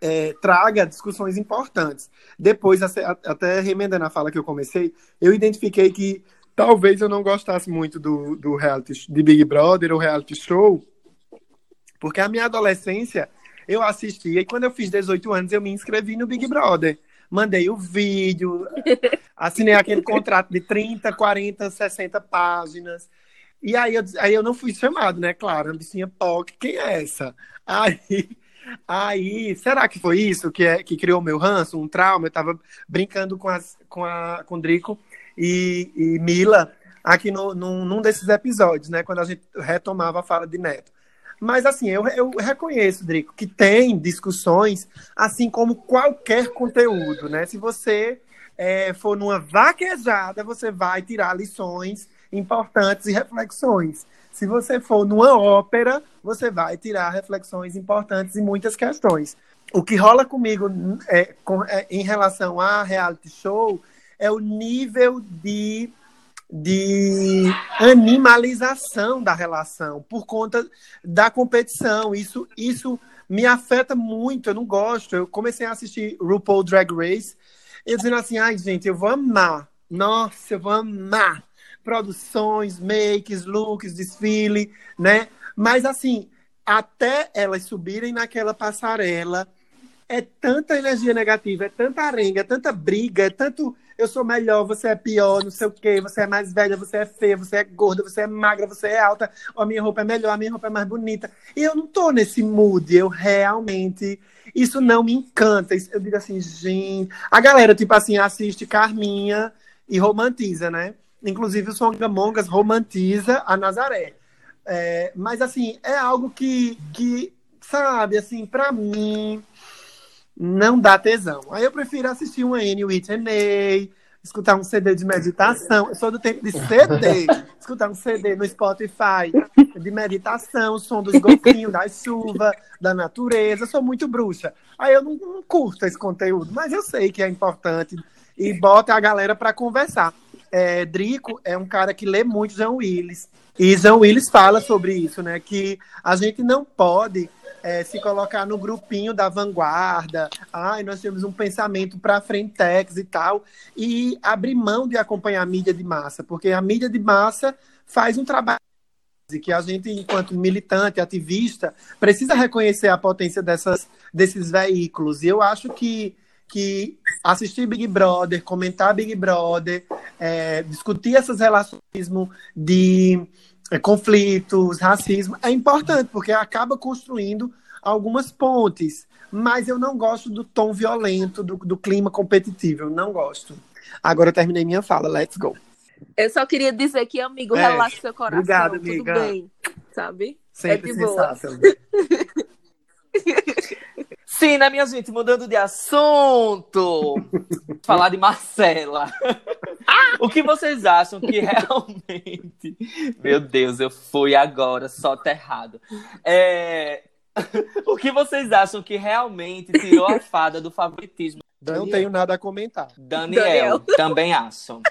S3: é, traga discussões importantes. Depois, até remendando a fala que eu comecei, eu identifiquei que talvez eu não gostasse muito do, do reality de Big Brother ou reality show, porque a minha adolescência eu assistia e quando eu fiz 18 anos eu me inscrevi no Big Brother. Mandei o vídeo, assinei aquele contrato de 30, 40, 60 páginas. E aí eu, aí eu não fui chamado, né? Claro, a bichinha POC, quem é essa? Aí Aí, será que foi isso que, é, que criou meu ranço, um trauma? Eu tava brincando com, as, com, a, com Drico e, e Mila aqui no, num, num desses episódios, né? Quando a gente retomava a fala de Neto. Mas, assim, eu, eu reconheço, Drico, que tem discussões, assim como qualquer conteúdo, né? Se você é, for numa vaquejada, você vai tirar lições importantes e reflexões. Se você for numa ópera, você vai tirar reflexões importantes e muitas questões. O que rola comigo é, com, é, em relação a reality show é o nível de, de animalização da relação por conta da competição. Isso, isso me afeta muito, eu não gosto. Eu comecei a assistir RuPaul Drag Race e dizendo assim, ai gente, eu vou amar. Nossa, eu vou amar produções, makes, looks, desfile, né? Mas assim, até elas subirem naquela passarela, é tanta energia negativa, é tanta arenga, é tanta briga, é tanto eu sou melhor, você é pior, não sei o quê, você é mais velha, você é feia, você é gorda, você é magra, você é alta, a minha roupa é melhor, a minha roupa é mais bonita. E eu não tô nesse mood, eu realmente. Isso não me encanta. Eu digo assim, gente. A galera, tipo assim, assiste Carminha e romantiza, né? Inclusive, o Songamongas romantiza a Nazaré. É, mas, assim, é algo que, que sabe, assim, para mim, não dá tesão. Aí eu prefiro assistir uma Annie Whitney, escutar um CD de meditação. Eu sou do tempo de CD. escutar um CD no Spotify de meditação, som dos golfinhos, da chuva, da natureza. Eu sou muito bruxa. Aí eu não, não curto esse conteúdo, mas eu sei que é importante e bota a galera para conversar é, Drico é um cara que lê muito João Willis. E João Willis fala sobre isso, né? Que a gente não pode é, se colocar no grupinho da vanguarda. Ai, nós temos um pensamento para frentex e tal. E abrir mão de acompanhar a mídia de massa. Porque a mídia de massa faz um trabalho que a gente, enquanto militante, ativista, precisa reconhecer a potência dessas, desses veículos. E eu acho que que assistir Big Brother, comentar Big Brother, é, discutir essas relações de é, conflitos, racismo, é importante, porque acaba construindo algumas pontes. Mas eu não gosto do tom violento, do, do clima competitivo. Eu não gosto. Agora eu terminei minha fala. Let's go.
S4: Eu só queria dizer que, amigo, é, relaxa seu coração. Obrigado, amiga. Tudo bem, sabe?
S3: Sempre é de boa.
S2: Sim, né, minha gente? Mudando de assunto. falar de Marcela. o que vocês acham que realmente. Meu Deus, eu fui agora só terrado. É... o que vocês acham que realmente tirou a fada do favoritismo?
S3: Não tenho nada a comentar.
S2: Daniel,
S4: Daniel.
S2: também acho.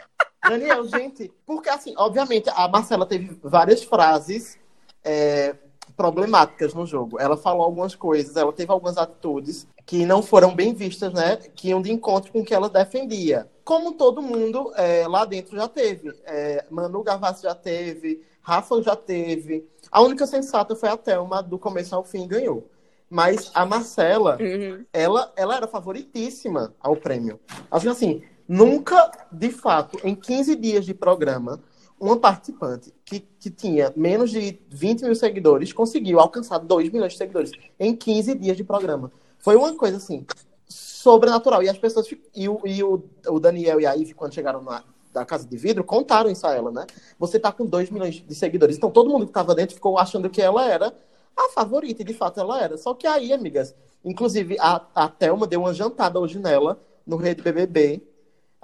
S5: Daniel, gente, porque assim, obviamente, a Marcela teve várias frases é, problemáticas no jogo. Ela falou algumas coisas, ela teve algumas atitudes que não foram bem vistas, né? Que iam de encontro com o que ela defendia. Como todo mundo é, lá dentro já teve. É, Manu Gavassi já teve, Rafa já teve. A única sensata foi a Thelma, do começo ao fim, ganhou. Mas a Marcela,
S4: Uhum.
S5: ela, ela era favoritíssima ao prêmio. Que assim, nunca, de fato, em 15 dias de programa, uma participante que, que tinha menos de 20 mil seguidores conseguiu alcançar 2 milhões de seguidores em 15 dias de programa. Foi uma coisa assim, sobrenatural. E as pessoas, e o, e o, o Daniel e a Ivy, quando chegaram na da Casa de Vidro, contaram isso a ela, né? Você tá com 2 milhões de seguidores. Então todo mundo que tava dentro ficou achando que ela era a favorita, e de fato ela era. Só que aí, amigas, inclusive a, a Thelma deu uma jantada hoje nela, no Rede BBB.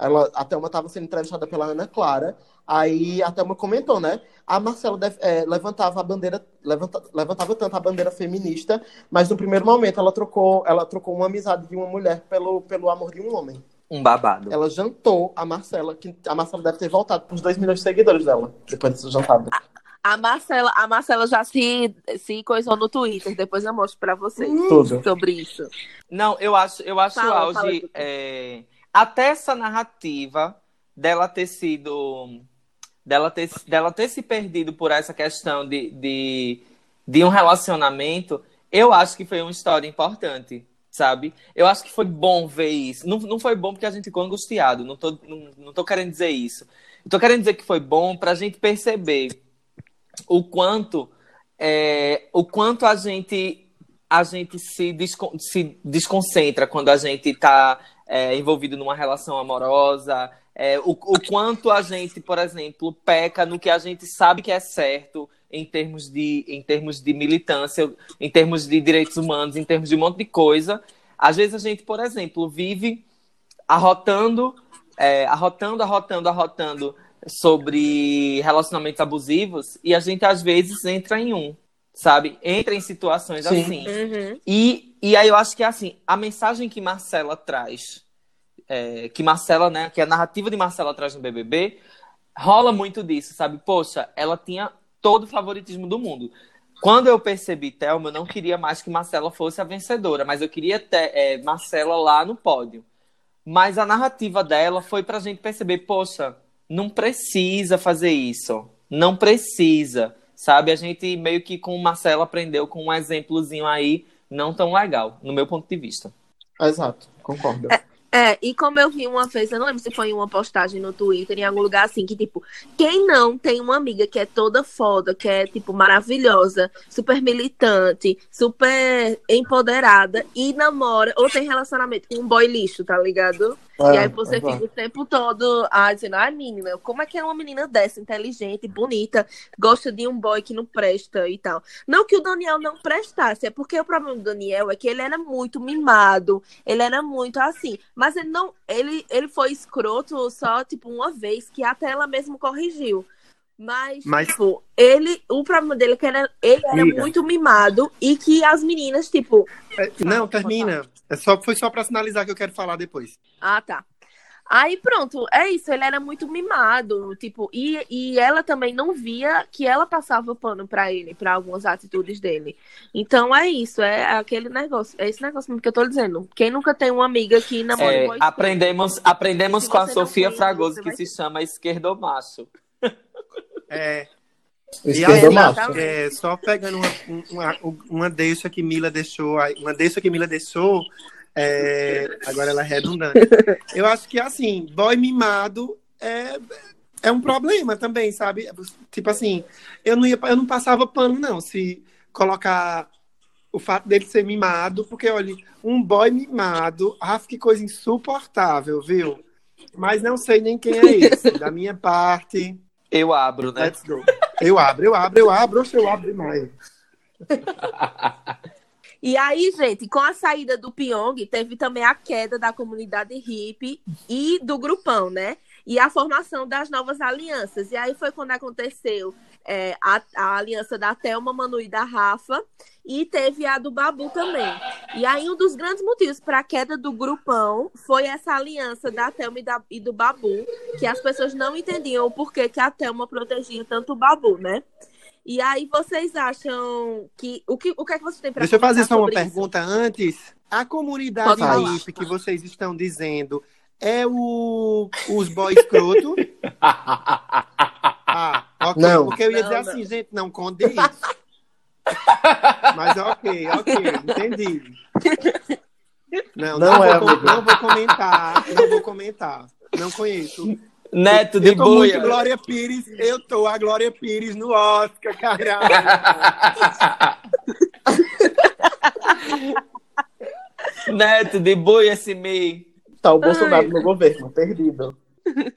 S5: Ela, a Thelma estava sendo entrevistada pela Ana Clara. Aí a Thelma comentou, né? A Marcela def- é, levantava a bandeira, levanta- levantava tanto a bandeira feminista, mas no primeiro momento ela trocou, ela trocou uma amizade de uma mulher pelo, pelo amor de um homem.
S2: Um babado.
S5: Ela jantou a Marcela, que a Marcela deve ter voltado com os 2 milhões de seguidores dela, depois dessa jantada.
S4: A Marcela, a Marcela já se, se coisou no Twitter, depois eu mostro pra vocês
S5: Tudo.
S4: sobre isso.
S2: Não, eu acho, eu acho
S4: Fala,
S2: auge.
S4: fala, Dudu.
S2: é, até essa narrativa dela ter sido. Dela ter, dela ter se perdido por essa questão de, de, de um relacionamento, eu acho que foi uma história importante, sabe? Eu acho que foi bom ver isso. Não, não foi bom porque a gente ficou angustiado, não tô, não, não tô querendo dizer isso. Eu tô querendo dizer que foi bom pra gente perceber o quanto é, o quanto a gente a gente se, descon- se desconcentra quando a gente está envolvido numa relação amorosa, é, o, o quanto a gente, por exemplo, peca no que a gente sabe que é certo em termos de, em termos de militância, em termos de direitos humanos, em termos de um monte de coisa. Às vezes a gente, por exemplo, vive arrotando, é, arrotando, arrotando, arrotando sobre relacionamentos abusivos e a gente às vezes entra em um, sabe? Entra em situações
S5: Sim.
S2: assim.
S4: Uhum.
S2: E, e aí eu acho que assim, a mensagem que Marcela traz, é, que Marcela, né, que a narrativa de Marcela traz no BBB, rola muito disso, sabe? Poxa, ela tinha todo o favoritismo do mundo. Quando eu percebi Thelma, eu não queria mais que Marcela fosse a vencedora, mas eu queria ter é, Marcela lá no pódio. Mas a narrativa dela foi pra gente perceber, poxa, não precisa fazer isso. Não precisa. Sabe? A gente meio que com Marcela aprendeu com um exemplozinho aí não tão legal, no meu ponto de vista.
S5: Exato, concordo.
S4: É, e como eu vi uma vez, eu não lembro se foi em uma postagem no Twitter, em algum lugar assim, que tipo, quem não tem uma amiga que é toda foda, que é tipo maravilhosa, super militante, super empoderada e namora ou tem relacionamento com um boy lixo, tá ligado? E aí você
S5: exato.
S4: fica o tempo todo ah, dizendo, ai menina, como é que é uma menina dessa, inteligente, bonita, gosta de um boy que não presta e tal. Não que o Daniel não prestasse, é porque o problema do Daniel é que ele era muito mimado, ele era muito assim, mas ele não, ele, ele foi escroto só, tipo, uma vez, que até ela mesmo corrigiu. Mas,
S3: Mas-
S4: tipo, ele, o problema dele é que era, ele era
S3: Amiga.
S4: muito mimado e que as meninas, tipo,
S3: É, Não, termina. É só, foi só pra sinalizar que eu quero falar depois.
S4: Ah, tá. Aí pronto, é isso, ele era muito mimado, tipo, e, e ela também não via que ela passava pano pra ele, pra algumas atitudes dele. Então é isso, é aquele negócio, é esse negócio mesmo que eu tô dizendo. Quem nunca tem uma amiga que namora
S2: É,
S4: um
S2: aprendemos aprendemos com a Sofia Fragoso, que se chama esquerdomacho.
S3: É, e aí, é, só pegando uma, uma, uma deixa que Mila deixou, uma deixa que Mila deixou, é, agora ela é redundante. Eu acho que, assim, boy mimado é, é um problema também, sabe? Tipo assim, eu não, ia, eu não passava pano, não, se colocar o fato dele ser mimado, porque, olha, um boy mimado, ah, que coisa insuportável, viu? Mas não sei nem quem é esse. Da minha parte,
S2: Eu abro, né?
S3: let's go. Eu abro, eu abro, eu abro, eu abro demais.
S4: E aí, gente, com a saída do Pyong, teve também a queda da comunidade hippie e do grupão, né? E a formação das novas alianças. E aí foi quando aconteceu é, a, a aliança da Thelma, Manu e da Rafa, e teve a do Babu também. E aí, um dos grandes motivos para a queda do grupão foi essa aliança da Thelma e, da, e do Babu, que as pessoas não entendiam o porquê que a Thelma protegia tanto o Babu, né? E aí, vocês acham que. O que, o que é que vocês têm para
S3: Deixa eu fazer só uma
S4: sobre isso?
S3: pergunta antes. A comunidade hippie que vocês estão dizendo é o, os boys escroto? Ah, ok.
S5: Não.
S3: Porque eu ia
S4: Não,
S3: dizer
S4: não.
S3: assim, gente, não conde isso. Mas ok, ok, entendi. Não, não,
S5: Não é,
S3: vou,
S5: amigo.
S3: não vou comentar, não vou comentar. Não conheço.
S2: Neto de
S3: eu tô muito
S2: boia.
S3: Glória Pires, eu tô a Glória Pires no Oscar, caralho.
S2: Neto de boia esse meio.
S5: Tá o Bolsonaro no governo, perdido.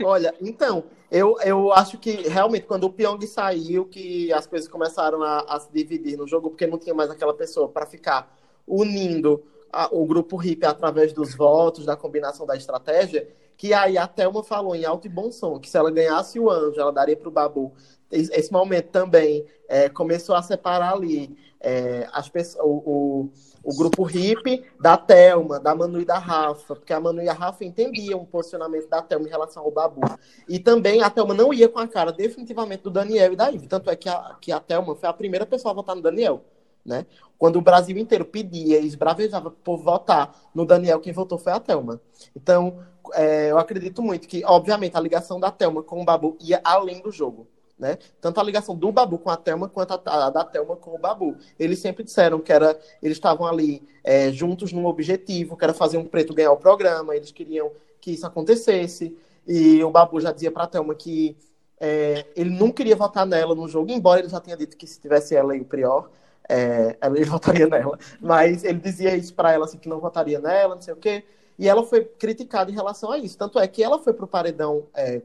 S5: Olha, então, eu, eu acho que realmente quando o Pyong saiu, que as coisas começaram a, a se dividir no jogo, porque não tinha mais aquela pessoa para ficar unindo a- o grupo hippie através dos votos, da combinação da estratégia, que aí a Thelma falou em alto e bom som, que se ela ganhasse o anjo, ela daria para o Babu. Es- Esse momento também é, começou a separar ali é, as pessoas, o, o grupo hippie da Thelma, da Manu e da Rafa, porque a Manu e a Rafa entendiam o posicionamento da Thelma em relação ao Babu. E também a Thelma não ia com a cara definitivamente do Daniel e da Ivy. Tanto é que a, que a Thelma foi a primeira pessoa a votar no Daniel. Né? Quando o Brasil inteiro pedia e esbravejava por votar no Daniel, quem votou foi a Thelma. Então, é, eu acredito muito que, obviamente, a ligação da Thelma com o Babu ia além do jogo. Né? Tanto a ligação do Babu com a Thelma quanto a, a da Thelma com o Babu. Eles sempre disseram que era, eles estavam ali é, juntos num objetivo, que era fazer um preto ganhar o programa, eles queriam que isso acontecesse. E o Babu já dizia pra Thelma que é, ele não queria votar nela no jogo, embora ele já tenha dito que se tivesse ela e o Prior, é, ele votaria nela. Mas ele dizia isso pra ela, assim, que não votaria nela, não sei o quê. E ela foi criticada em relação a isso. Tanto é que ela foi pro paredão é,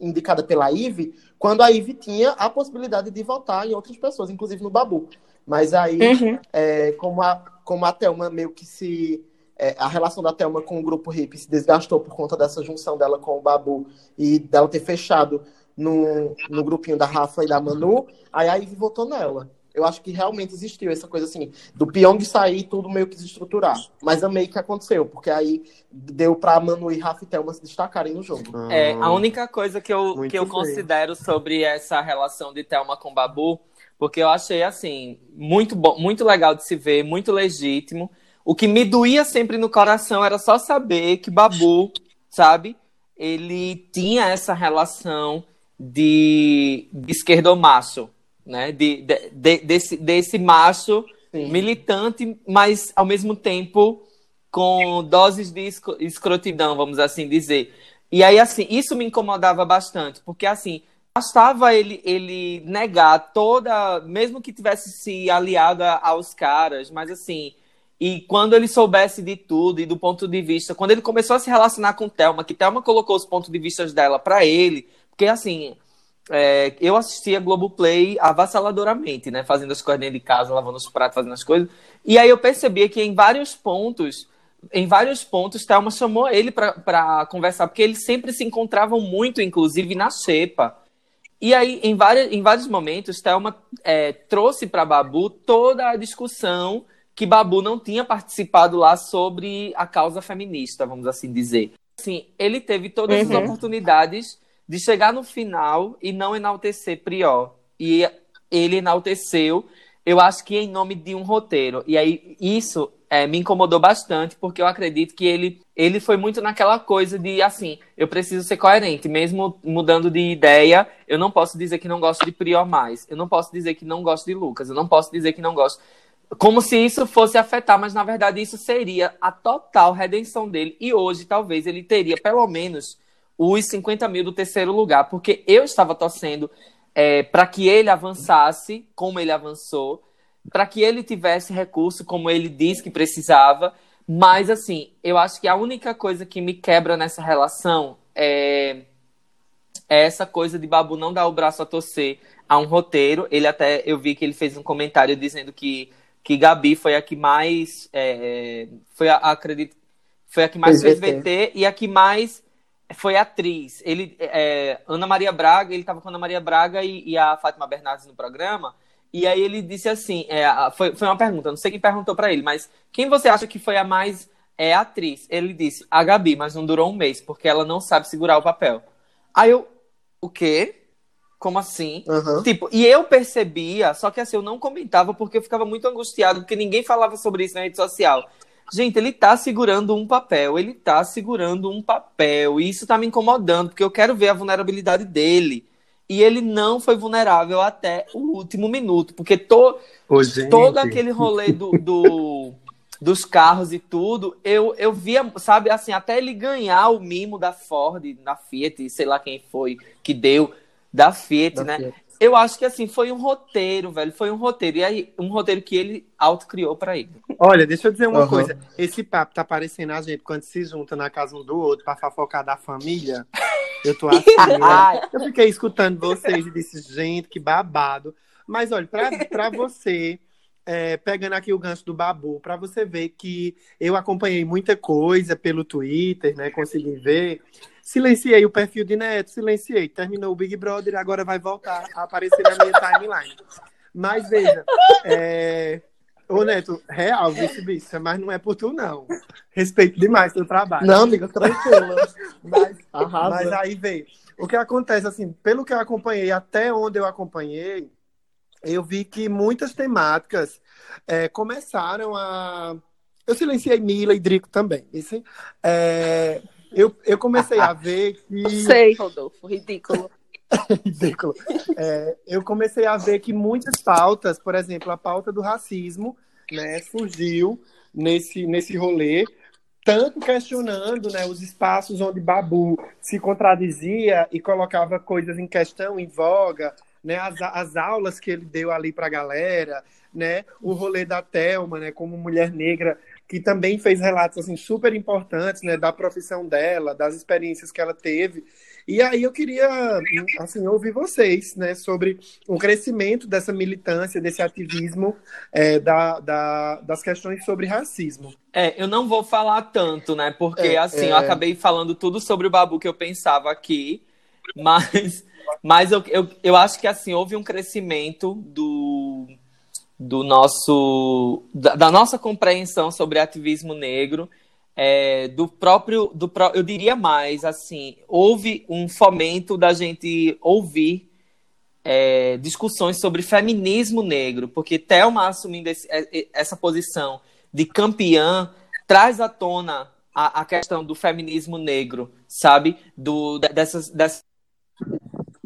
S5: indicada pela Ive, quando a Ive tinha a possibilidade de votar em outras pessoas, inclusive no Babu. Mas aí,
S4: Uhum.
S5: é, como, a, como a Thelma meio que se. é, a relação da Thelma com o grupo hippie se desgastou por conta dessa junção dela com o Babu e dela ter fechado no, no grupinho da Rafa e da Manu, aí a Ivy votou nela. Eu acho que realmente existiu essa coisa assim, do Pyong sair tudo meio que desestruturar. Mas amei que aconteceu, porque aí deu pra Manu e Rafa e Thelma se destacarem no jogo.
S2: É, a única coisa que eu,
S3: Muito
S2: que eu
S3: bem.
S2: considero sobre essa relação de Thelma com Babu, porque eu achei assim, muito bom, muito legal de se ver, muito legítimo. O que me doía sempre no coração era só saber que Babu, sabe, ele tinha essa relação de, de esquerdomacho, né? De, de- de- desse, desse macho
S5: Sim.
S2: militante, mas ao mesmo tempo com doses de escro- escrotidão, vamos assim dizer. E aí, assim, isso me incomodava bastante, porque assim, bastava ele, ele negar toda, mesmo que tivesse se aliado aos caras, mas assim, e quando ele soubesse de tudo e do ponto de vista, quando ele começou a se relacionar com Thelma, que Thelma colocou os pontos de vista dela para ele, porque assim, é, eu assistia Globoplay avassaladoramente, né? Fazendo as coisas dentro de casa, lavando os pratos, fazendo as coisas. E aí eu percebia que em vários pontos, em vários pontos, Thelma chamou ele para conversar, porque eles sempre se encontravam muito, inclusive na xepa. E aí, em, vários, em vários momentos, Thelma é, trouxe para Babu toda a discussão que Babu não tinha participado lá sobre a causa feminista, vamos assim dizer. Assim, ele teve todas as
S4: Uhum.
S2: oportunidades de chegar no final e não enaltecer Prior. E ele enalteceu, eu acho que em nome de um roteiro. E aí, isso é, me incomodou bastante, porque eu acredito que ele, ele foi muito naquela coisa de, assim, eu preciso ser coerente, mesmo mudando de ideia, eu não posso dizer que não gosto de Prior mais, eu não posso dizer que não gosto de Lucas, eu não posso dizer que não gosto. Como se isso fosse afetar, mas na verdade isso seria a total redenção dele. E hoje, talvez, ele teria pelo menos os 50 mil do terceiro lugar, porque eu estava torcendo é, para que ele avançasse como ele avançou, para que ele tivesse recurso como ele disse que precisava. Mas, assim, eu acho que a única coisa que me quebra nessa relação é, é essa coisa de Babu não dar o braço a torcer a um roteiro. Ele até, eu vi que ele fez um comentário dizendo que, que Gabi foi a que mais, é, foi a, acredito, foi a que mais
S5: Fez. VT
S2: e a que mais foi atriz. Ele, é, Ana Maria Braga, ele estava com Ana Maria Braga e, e, a Fátima Bernardes no programa. E aí ele disse assim, é, foi, foi uma pergunta, não sei quem perguntou para ele, mas quem você acha que foi a mais é, atriz? Ele disse, a Gabi, mas não durou um mês, porque ela não sabe segurar o papel. Aí eu, o quê? Como assim?
S5: Uhum.
S2: Tipo, e eu percebia, só que assim, eu não comentava porque eu ficava muito angustiado, porque ninguém falava sobre isso na rede social. Gente, ele tá segurando um papel, ele tá segurando um papel, e isso tá me incomodando, porque eu quero ver a vulnerabilidade dele. E ele não foi vulnerável até o último minuto, porque to,
S3: Ô,
S2: todo aquele rolê do, do, dos carros e tudo, eu, eu via, sabe, assim, até ele ganhar o mimo da Ford, da Fiat, sei lá quem foi que deu, da Fiat,
S5: Da
S2: né?
S5: Fiat.
S2: Eu acho que assim, foi um roteiro, velho. Foi um roteiro. E aí, um roteiro que ele autocriou pra ele.
S3: Olha, deixa eu dizer uma
S5: Aham.
S3: coisa. Esse papo tá parecendo a gente quando se junta na casa um do outro pra fofocar da família. Eu tô assim,
S2: Ai.
S3: né? Eu fiquei escutando vocês e disse, gente, que babado. Mas olha, pra, pra você, é, pegando aqui o gancho do Babu, pra você ver que eu acompanhei muita coisa pelo Twitter, né? Consegui ver. Silenciei o perfil de Neto, silenciei. Terminou o Big Brother e agora vai voltar a aparecer na minha timeline. Mas veja, é... Ô Neto, real, vice bicha, mas não é por tu, não. Respeito demais teu trabalho.
S5: Não, amiga, tranquila.
S3: Mas,
S5: Arrasa.
S3: mas aí veio. O que acontece, assim, pelo que eu acompanhei, até onde eu acompanhei, eu vi que muitas temáticas é, começaram a. Eu silenciei Mila e Drico também. Isso, é, eu, eu comecei a ver que.
S4: Sei, Rodolfo, ridículo.
S3: Ridículo. É, eu comecei a ver que muitas pautas, por exemplo, a pauta do racismo, né, surgiu nesse, nesse rolê, tanto questionando né, os espaços onde Babu se contradizia e colocava coisas em questão, em voga, né, as, as aulas que ele deu ali para a galera, né, o rolê da Thelma, né, como mulher negra, que também fez relatos assim, super importantes né, da profissão dela, das experiências que ela teve. E aí eu queria assim, ouvir vocês né, sobre o crescimento dessa militância, desse ativismo é, da, da- das questões sobre racismo.
S2: É, eu não vou falar tanto, né? Porque,
S3: É,
S2: assim,
S3: é.
S2: eu acabei falando tudo sobre o Babu que eu pensava aqui, mas, mas eu, eu, eu acho que, assim, houve um crescimento do, do nosso, da, da nossa compreensão sobre ativismo negro, é, do próprio, do, pró- eu diria mais, assim, houve um fomento da gente ouvir é, discussões sobre feminismo negro, porque Thelma assumindo esse- é- essa posição de campeã traz à tona a, a questão do feminismo negro, sabe? Do, de- dessas, dessa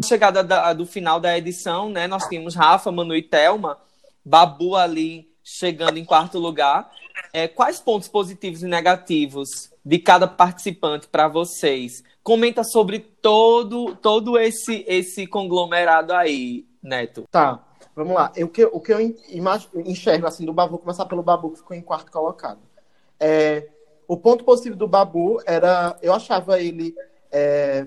S2: chegada da- do final da edição, né? Nós tínhamos Rafa, Manu e Thelma, Babu ali chegando em quarto lugar. É, quais pontos positivos e negativos de cada participante para vocês? Comenta sobre todo todo esse esse conglomerado aí, Neto.
S5: Tá, vamos lá. Eu, o que, o que eu enxergo assim do Babu, vou começar pelo Babu que ficou em quarto colocado. É, o ponto positivo do Babu era, eu achava ele é,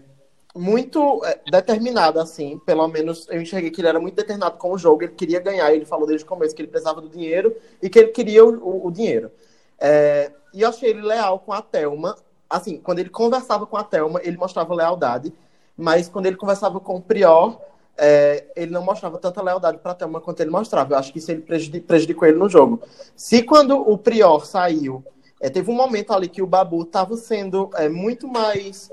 S5: muito é, determinado, assim, pelo menos eu enxerguei que ele era muito determinado com o jogo, ele queria ganhar, ele falou desde o começo que ele precisava do dinheiro e que ele queria o, o- o dinheiro. É, e eu achei ele leal com a Thelma, assim, quando ele conversava com a Thelma, ele mostrava lealdade, mas quando ele conversava com o Prior, é, ele não mostrava tanta lealdade para Thelma quanto ele mostrava. Eu acho que isso ele prejudi- prejudicou ele no jogo. Se quando o Prior saiu, é, teve um momento ali que o Babu estava sendo é, muito mais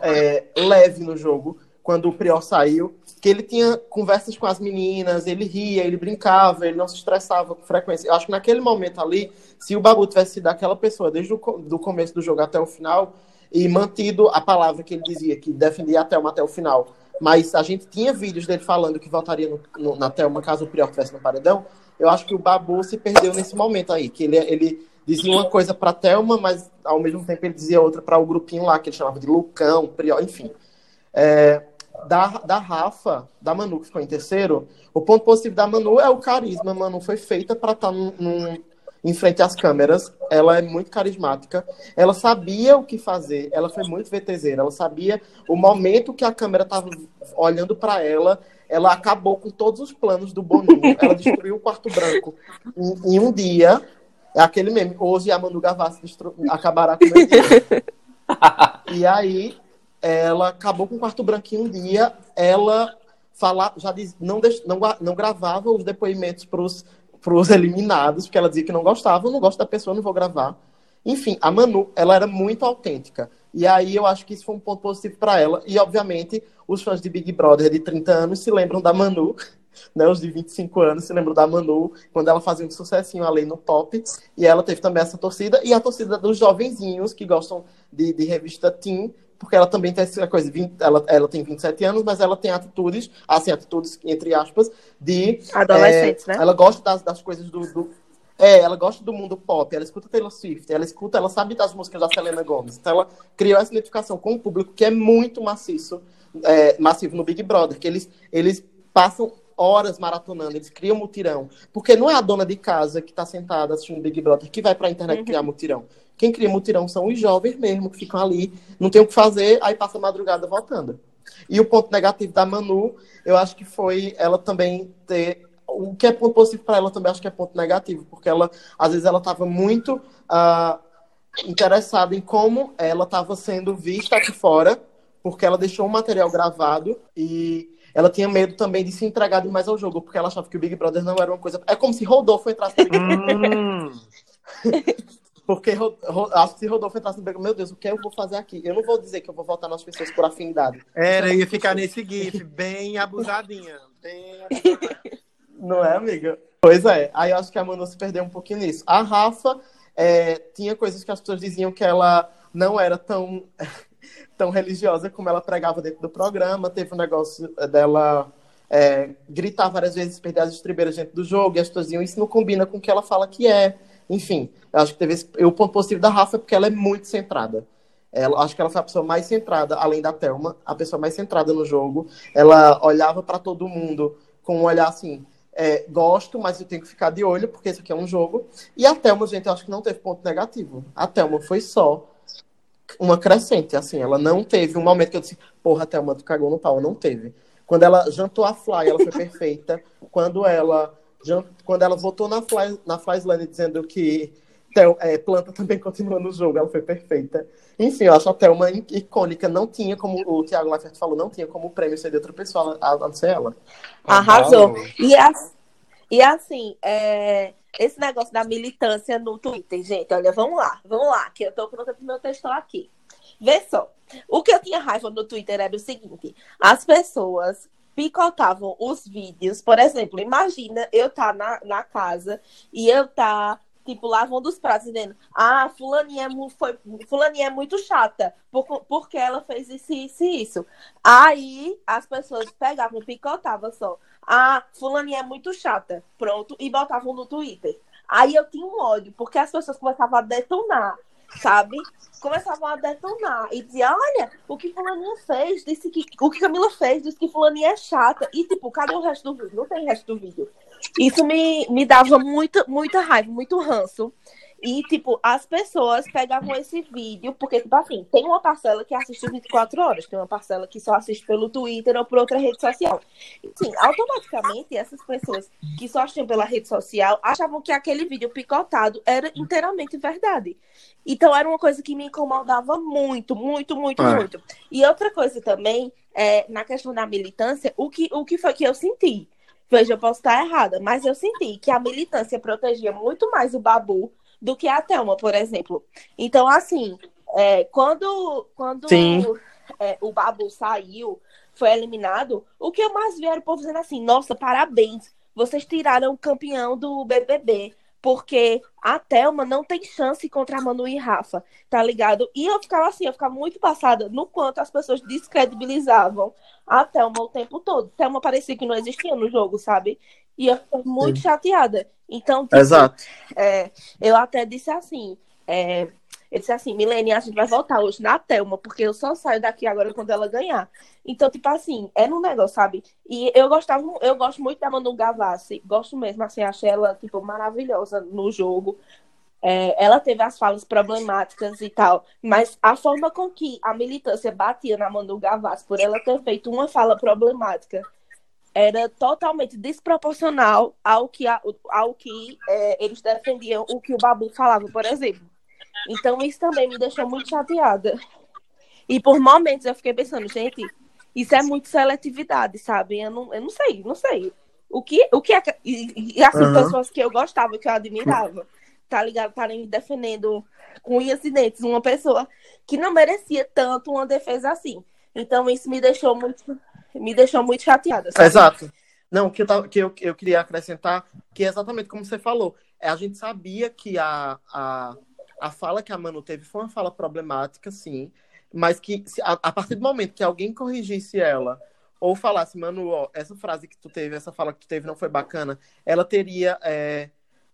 S5: é, leve no jogo, quando o Prior saiu, que ele tinha conversas com as meninas, ele ria, ele brincava, ele não se estressava com frequência. Eu acho que naquele momento ali, se o Babu tivesse sido aquela pessoa desde o do começo do jogo até o final e mantido a palavra que ele dizia, que defendia a Thelma até o final, mas a gente tinha vídeos dele falando que votaria no, no, na Thelma caso o Prior estivesse no paredão, eu acho que o Babu se perdeu nesse momento aí, que ele, ele dizia uma coisa pra Thelma, mas ao mesmo tempo ele dizia outra para o grupinho lá, que ele chamava de Lucão, Prior, enfim. É, da, da Rafa, da Manu, que ficou em terceiro, o ponto positivo da Manu é o carisma. A Manu foi feita para estar num, num- em frente às câmeras. Ela é muito carismática. Ela sabia o que fazer. Ela foi muito VTZera. Ela sabia o momento que a câmera estava olhando para ela. Ela acabou com todos os planos do Boninho. Ela destruiu o quarto branco em, em um dia. É aquele meme. Hoje a Manu Gavassi destru... acabará com o meu dia. E aí, ela acabou com o quarto branquinho um dia, ela falar, já diz, não, deix, não, não gravava os depoimentos para os eliminados, porque ela dizia que não gostava, não gosto da pessoa, não vou gravar. Enfim, a Manu, ela era muito autêntica. E aí eu acho que isso foi um ponto positivo para ela. E, obviamente, os fãs de Big Brother de 30 anos se lembram da Manu, né? Os de 25 anos se lembram da Manu, quando ela fazia um sucessinho ali no pop. E ela teve também essa torcida. E a torcida dos jovenzinhos que gostam de, de revista Teen, porque ela também tem essa coisa, 20, ela, ela tem 27 anos, mas ela tem atitudes, assim, atitudes, entre aspas, de...
S4: Adolescentes, é, né?
S5: Ela gosta das, das coisas do, do é, ela gosta do mundo pop, ela escuta Taylor Swift, ela escuta, ela sabe das músicas da Selena Gomez. Então ela criou essa identificação com o público que é muito maciço, é, massivo no Big Brother, que eles, eles passam horas maratonando, eles criam mutirão. Porque não é a dona de casa que está sentada assistindo Big Brother que vai para a internet uhum. criar mutirão. Quem cria mutirão são os jovens mesmo, que ficam ali, não tem o que fazer, aí passa a madrugada voltando. E o ponto negativo da Manu, eu acho que foi ela também ter o que é ponto positivo para ela também acho que é ponto negativo, porque ela, às vezes, ela estava muito uh, interessada em como ela estava sendo vista aqui fora, porque ela deixou um material gravado e ela tinha medo também de se entregar demais ao jogo, porque ela achava que o Big Brother não era uma coisa. É como se Rodolfo entrasse no Big Brother. Hum. porque acho que se Rodolfo entrasse no Big Brother, meu Deus, o que eu vou fazer aqui? Eu não vou dizer que eu vou votar nas pessoas por afinidade.
S3: Era, ia ficar nesse GIF, bem abusadinha. Bem abusadinha.
S5: Não é, amiga? Pois é. Aí eu acho que a Manu se perdeu um pouquinho nisso. A Rafa é, tinha coisas que as pessoas diziam que ela não era tão, tão religiosa como ela pregava dentro do programa. Teve um negócio dela é, gritar várias vezes, perder as estribeiras dentro do jogo, e as pessoas isso não combina com o que ela fala que é. Enfim, eu acho que teve esse, o ponto positivo da Rafa é porque ela é muito centrada. Ela, acho que ela foi a pessoa mais centrada, além da Thelma, a pessoa mais centrada no jogo. Ela olhava para todo mundo com um olhar assim, é, gosto, mas eu tenho que ficar de olho, porque isso aqui é um jogo. E a Thelma, gente, eu acho que não teve ponto negativo. A Thelma foi só uma crescente, assim. Ela não teve um momento que eu disse, porra, Thelma, tu cagou no pau. Não teve. Quando ela jantou a Fly, ela foi perfeita. Quando ela, quando ela votou na Fly, na Flyslane dizendo que é, Planta também continua no jogo, ela foi perfeita. Enfim, eu acho a Thelma icônica. Não tinha como, o Thiago Leifert falou, não tinha como o prêmio ser de outra pessoa, a não ser ela.
S4: Arrasou. E, as, e assim, é, esse negócio da militância no Twitter, gente, olha, vamos lá, vamos lá, que eu tô pronta pro meu texto aqui. Vê só, o que eu tinha raiva no Twitter era o seguinte, as pessoas picotavam os vídeos, por exemplo, imagina eu tá na, na casa e eu tá tipo, lavando os pratos, dizendo, ah, fulaninha é, foi, fulaninha é muito chata, por, porque ela fez isso, isso e isso. Aí as pessoas pegavam, picotavam só, ah, fulaninha é muito chata, pronto, e botavam no Twitter. Aí eu tinha um ódio, porque as pessoas começavam a detonar, sabe? Começavam a detonar e diziam, olha, o que fulaninha fez, disse que. O que Camila fez, disse que fulaninha é chata. E, tipo, cadê o resto do vídeo? Não tem resto do vídeo. Isso me, me dava muita, muita raiva, muito ranço. E, tipo, as pessoas pegavam esse vídeo, porque, tipo assim, tem uma parcela que assiste 24 horas, tem uma parcela que só assiste pelo Twitter ou por outra rede social. Sim, automaticamente, essas pessoas que só assistiam pela rede social achavam que aquele vídeo picotado era inteiramente verdade. Então, era uma coisa que me incomodava muito, muito, muito, é. muito. E outra coisa também, é, na questão da militância, o que, o que foi que eu senti? Veja, eu posso estar errada, mas eu senti que a militância protegia muito mais o Babu do que a Thelma, por exemplo. Então, assim, é, quando, quando é, o Babu saiu, foi eliminado, o que eu mais vi era o povo dizendo assim, nossa, parabéns, vocês tiraram o campeão do BBB, porque a Thelma não tem chance contra a Manu e Rafa, tá ligado? E eu ficava assim, eu ficava muito passada no quanto as pessoas descredibilizavam a Thelma o tempo todo. Thelma parecia que não existia no jogo, sabe? E eu fiquei muito Sim. chateada. Então, tipo,
S5: Exato.
S4: É, eu até disse assim, é, ele disse assim, Milene, a gente vai voltar hoje na Thelma, porque eu só saio daqui agora quando ela ganhar. Então, tipo assim, é um negócio, sabe? E eu gostava, eu gosto muito da Manu Gavassi, gosto mesmo, assim, achei ela, tipo, maravilhosa no jogo. É, ela teve as falas problemáticas e tal, mas a forma com que a militância batia na Manu Gavassi por ela ter feito uma fala problemática era totalmente desproporcional ao que, ao que é, eles defendiam o que o Babu falava, por exemplo. Então isso também me deixou muito chateada. E por momentos eu fiquei pensando, gente, isso é muito seletividade, sabe? Eu não, eu não sei, não sei. O que, o que é. E, e assim,
S5: Aham.
S4: pessoas que eu gostava, que eu admirava, tá ligado? Estarem defendendo com unhas e dentes uma pessoa que não merecia tanto uma defesa assim. Então isso me deixou muito. Me deixou muito chateada. sabe?
S5: Exato. Não, que eu, tava, que eu, eu queria acrescentar, que é exatamente como você falou. É, a gente sabia que a, a, a fala que a Manu teve foi uma fala problemática, sim, mas que se- a, a partir do momento que alguém corrigisse ela ou falasse, Manu, ó, essa frase que tu teve, essa fala que tu teve não foi bacana, ela teria é,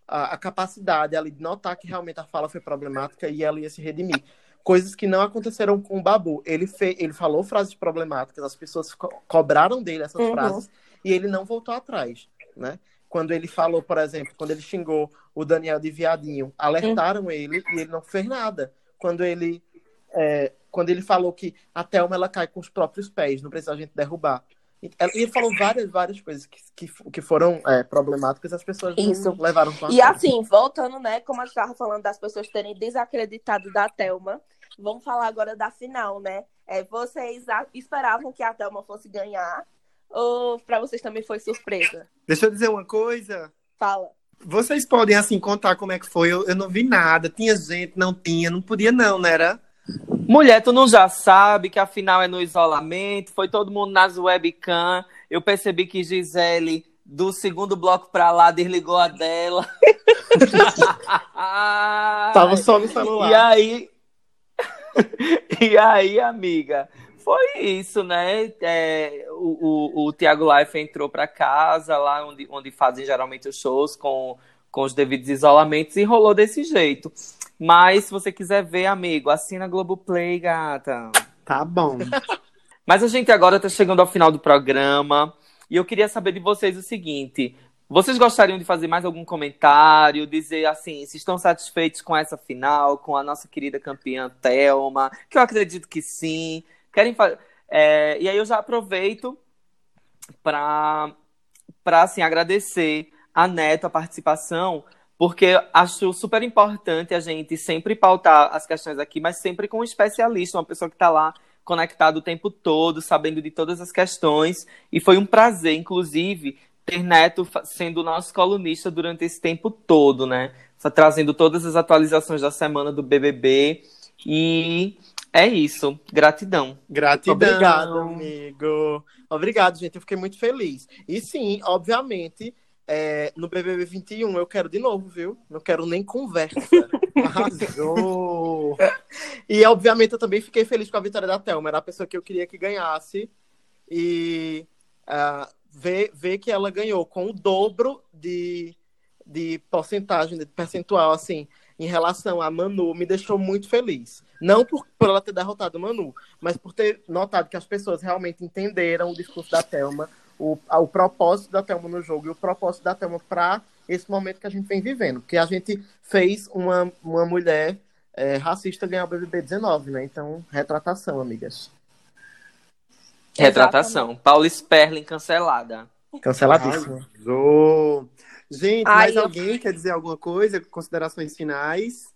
S5: a, a capacidade ali de notar que realmente a fala foi problemática e ela ia se redimir. Coisas que não aconteceram com o Babu. Ele, fe, ele falou frases problemáticas, as pessoas co- cobraram dele essas
S4: Uhum.
S5: frases e ele não voltou atrás, né? Quando ele falou, por exemplo, quando ele xingou o Daniel de viadinho, alertaram ele e ele não fez nada. Quando ele é, quando ele falou que a Thelma ela cai com os próprios pés, não precisa a gente derrubar. E ele falou várias, várias coisas que, que, que foram é, problemáticas, as pessoas não
S4: Isso.
S5: levaram com a
S4: E assim, voltando, né, como a gente estava falando das pessoas terem desacreditado da Thelma, vamos falar agora da final, né? É, vocês esperavam que a Thelma fosse ganhar? Ou pra vocês também foi surpresa?
S3: Deixa eu dizer uma coisa.
S4: Fala.
S3: Vocês podem, assim, contar como é que foi. Eu, eu não vi nada. Tinha gente, não tinha. Não podia, não, né? Era?
S2: Mulher, tu não já sabe que a final é no isolamento, foi todo mundo nas webcam. Eu percebi que Gisele, do segundo bloco pra lá, desligou a dela.
S5: Tava só no celular.
S2: E aí. e aí, amiga, foi isso, né? É, o, o, o Tiago Life entrou pra casa, lá onde, onde fazem geralmente os shows com, com os devidos isolamentos, e rolou desse jeito. Mas se você quiser ver, amigo, assina Globoplay, gata.
S3: Tá bom.
S2: Mas a gente agora está chegando ao final do programa e eu queria saber de vocês o seguinte: vocês gostariam de fazer mais algum comentário, dizer assim, se estão satisfeitos com essa final, com a nossa querida campeã Thelma? Que eu acredito que sim. Querem fa- é, e aí eu já aproveito para assim agradecer a Neto a participação, porque acho super importante a gente sempre pautar as questões aqui, mas sempre com um especialista, uma pessoa que está lá conectado o tempo todo, sabendo de todas as questões. E foi um prazer, inclusive, ter Neto sendo nosso colunista durante esse tempo todo, né? Trazendo todas as atualizações da semana do BBB. E é isso. Gratidão.
S3: Gratidão.
S5: Obrigado, amigo. Obrigado, gente. Eu fiquei muito feliz. E sim, obviamente, é, no BBB 21 eu quero de novo, viu? Não quero nem conversa.
S3: Arrasou.
S5: E, obviamente, eu também fiquei feliz com a vitória da Thelma. Era a pessoa que eu queria que ganhasse. E ah, ver, ver que ela ganhou com o dobro de, de porcentagem, de percentual, assim, em relação a Manu, me deixou muito feliz. Não por, por ela ter derrotado a Manu, mas por ter notado que as pessoas realmente entenderam o discurso da Thelma, o, o propósito da Thelma no jogo e o propósito da Thelma para esse momento que a gente vem vivendo. Porque a gente fez uma, uma mulher é, racista ganhar o BBB 19, né? Então, retratação, amigas.
S2: Retratação. Paula Sperling cancelada.
S5: Canceladíssimo.
S3: Arrasou. Gente,
S4: Ai,
S3: mais
S4: eu-
S3: alguém quer dizer alguma coisa? Considerações finais?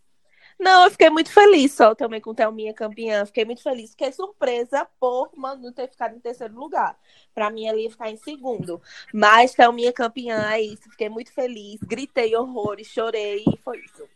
S4: Não, eu fiquei muito feliz só também com Thelminha campeã. Fiquei muito feliz. Fiquei surpresa por Manu ter ficado em terceiro lugar. Pra mim, ela ia ficar em segundo. Mas Thelminha campeã, é isso. Fiquei muito feliz. Gritei horrores, chorei e foi isso.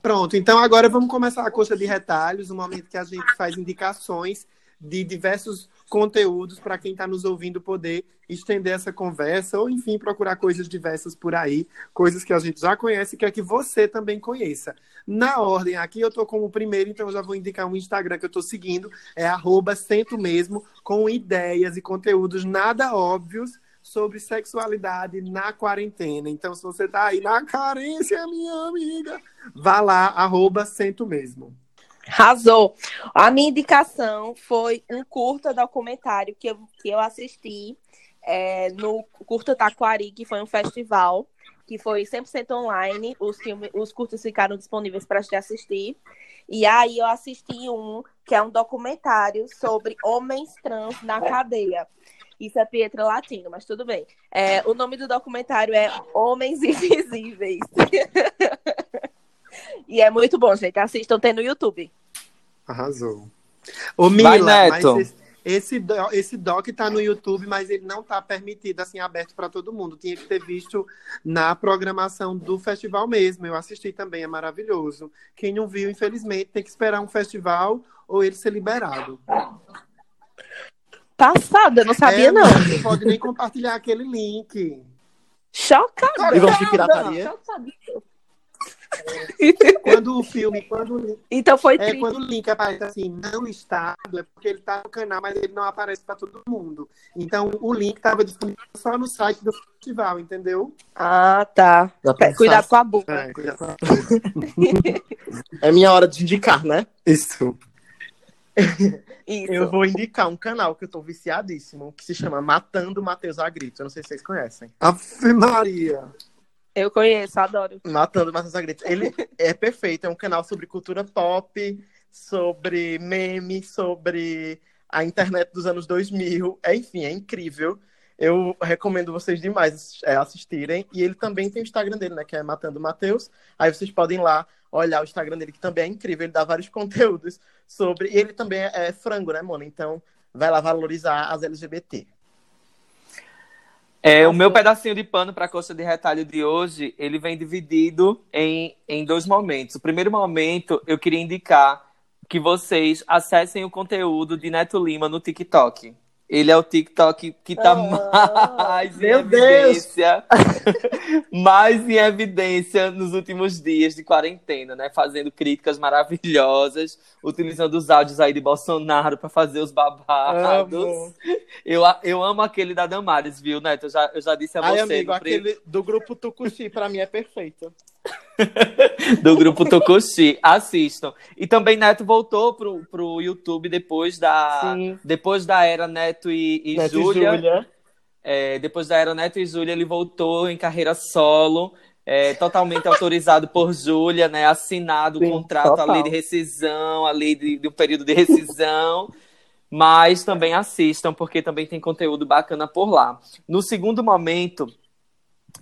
S3: Pronto, então agora vamos começar a coxa de retalhos, o momento que a gente faz indicações de diversos conteúdos para quem está nos ouvindo poder estender essa conversa ou, enfim, procurar coisas diversas por aí, coisas que a gente já conhece e quer que você também conheça. Na ordem aqui, eu estou como primeiro, então eu já vou indicar um Instagram que eu estou seguindo, é arroba Sento Mesmo, com ideias e conteúdos nada óbvios sobre sexualidade na quarentena. Então, se você tá aí na carência, minha amiga, vá lá, arroba Sento Mesmo.
S4: Arrasou. A minha indicação foi um curta documentário que eu, que eu assisti é, no Curta Taquari, que foi um festival, que foi 100% online. Os, filmes, os curtas ficaram disponíveis para te assistir. E aí eu assisti um, que é um documentário sobre homens trans na cadeia. Isso é Pietra Latino, mas tudo bem. É, o nome do documentário é Homens Invisíveis. e é muito bom, gente. Assistam, tem no YouTube.
S3: Arrasou. Ô, Mila,
S2: Vai, Neto.
S3: esse, esse, do- esse doc tá no YouTube, mas ele não tá permitido, assim, aberto para todo mundo. Tinha que ter visto na programação do festival mesmo. Eu assisti também, é maravilhoso. Quem não viu, infelizmente, tem que esperar um festival ou ele ser liberado.
S4: Passada, não sabia
S3: É,
S4: não.
S3: Não pode nem compartilhar aquele link.
S4: Chocada.
S5: E vamos de pirataria?
S4: Chocada.
S3: Quando o filme, quando o link,
S4: Então foi
S3: é,
S4: triste.
S3: quando o link aparece assim, não listado, é porque ele tá no canal, mas ele não aparece para todo mundo. Então, o link estava disponível só no site do festival, entendeu?
S4: Ah, tá. Cuidado com a boca.
S3: É, cuidado com a-
S5: É minha hora de indicar, né?
S3: Isso.
S4: Isso.
S5: Eu vou indicar um canal que eu tô viciadíssimo, que se chama Matando Matheus Agrito. Eu não sei se vocês conhecem.
S3: Ave Maria.
S4: Eu conheço, adoro.
S5: Matando Matheus Agrito. Ele é perfeito, é um canal sobre cultura pop, sobre meme, sobre a internet dos anos 2000. É, enfim, é incrível. Eu recomendo vocês demais é, assistirem. E ele também tem o Instagram dele, né? Que é Matando Matheus. Aí vocês podem lá olhar o Instagram dele, que também é incrível. Ele dá vários conteúdos sobre. E ele também é, é frango, né, mano? Então vai lá valorizar as LGBT.
S2: É, o meu pedacinho de pano para a coxa de retalho de hoje, ele vem dividido em, em dois momentos. O primeiro momento, eu queria indicar que vocês acessem o conteúdo de Neto Lima no TikTok. Ele é o TikTok que tá mais em evidência, mais em evidência nos últimos dias de quarentena, né? Fazendo críticas maravilhosas, utilizando os áudios aí de Bolsonaro para fazer os babados.
S5: Amo.
S2: Eu, eu amo aquele da Damares, viu, Neto? Eu já, eu já disse a
S5: Ai,
S2: você
S5: amigo, aquele do grupo Tucuxi, pra mim é perfeito.
S2: do grupo Tokushi. Assistam. E também Neto voltou pro, pro YouTube depois da,
S5: Sim.
S2: depois da era Neto e, e
S5: Neto e
S2: Júlia.
S5: Júlia.
S2: É, depois da era Neto e Júlia, ele voltou em carreira solo. é, totalmente autorizado por Júlia, né? Assinado o
S5: Sim,
S2: contrato, a
S5: total.
S2: lei de rescisão, a lei de, de um período de rescisão. Mas também assistam, porque também tem conteúdo bacana por lá. No segundo momento,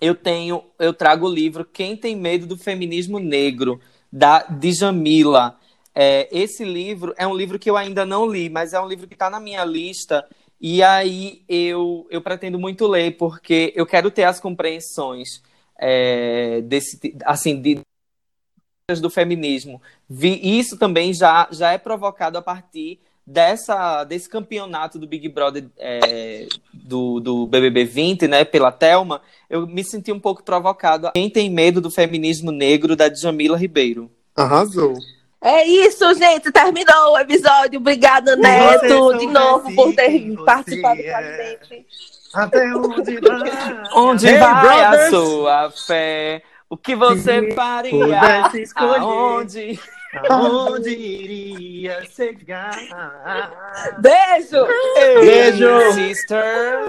S2: eu tenho, eu trago o livro Quem Tem Medo do Feminismo Negro, da Djamila. É, esse livro é um livro que eu ainda não li, mas é um livro que está na minha lista. E aí eu, eu pretendo muito ler, porque eu quero ter as compreensões é, desse, assim, de, do feminismo. Vi, isso também já, já é provocado a partir dessa, desse campeonato do Big Brother é, do, do BBB 20, né, pela Telma, eu me senti um pouco provocado. Quem tem medo do feminismo negro da Djamila Ribeiro?
S3: Arrasou.
S4: É isso, gente. Terminou o episódio. Obrigada, Neto, de novo, por ter participado com a
S3: é.
S4: gente.
S3: Até onde vai?
S2: Onde
S5: Hey,
S2: vai a
S5: brothers!
S2: sua fé? O que você faria? Aonde?
S3: Aonde iria chegar?
S4: Beijo!
S5: Beijo!
S2: Sister.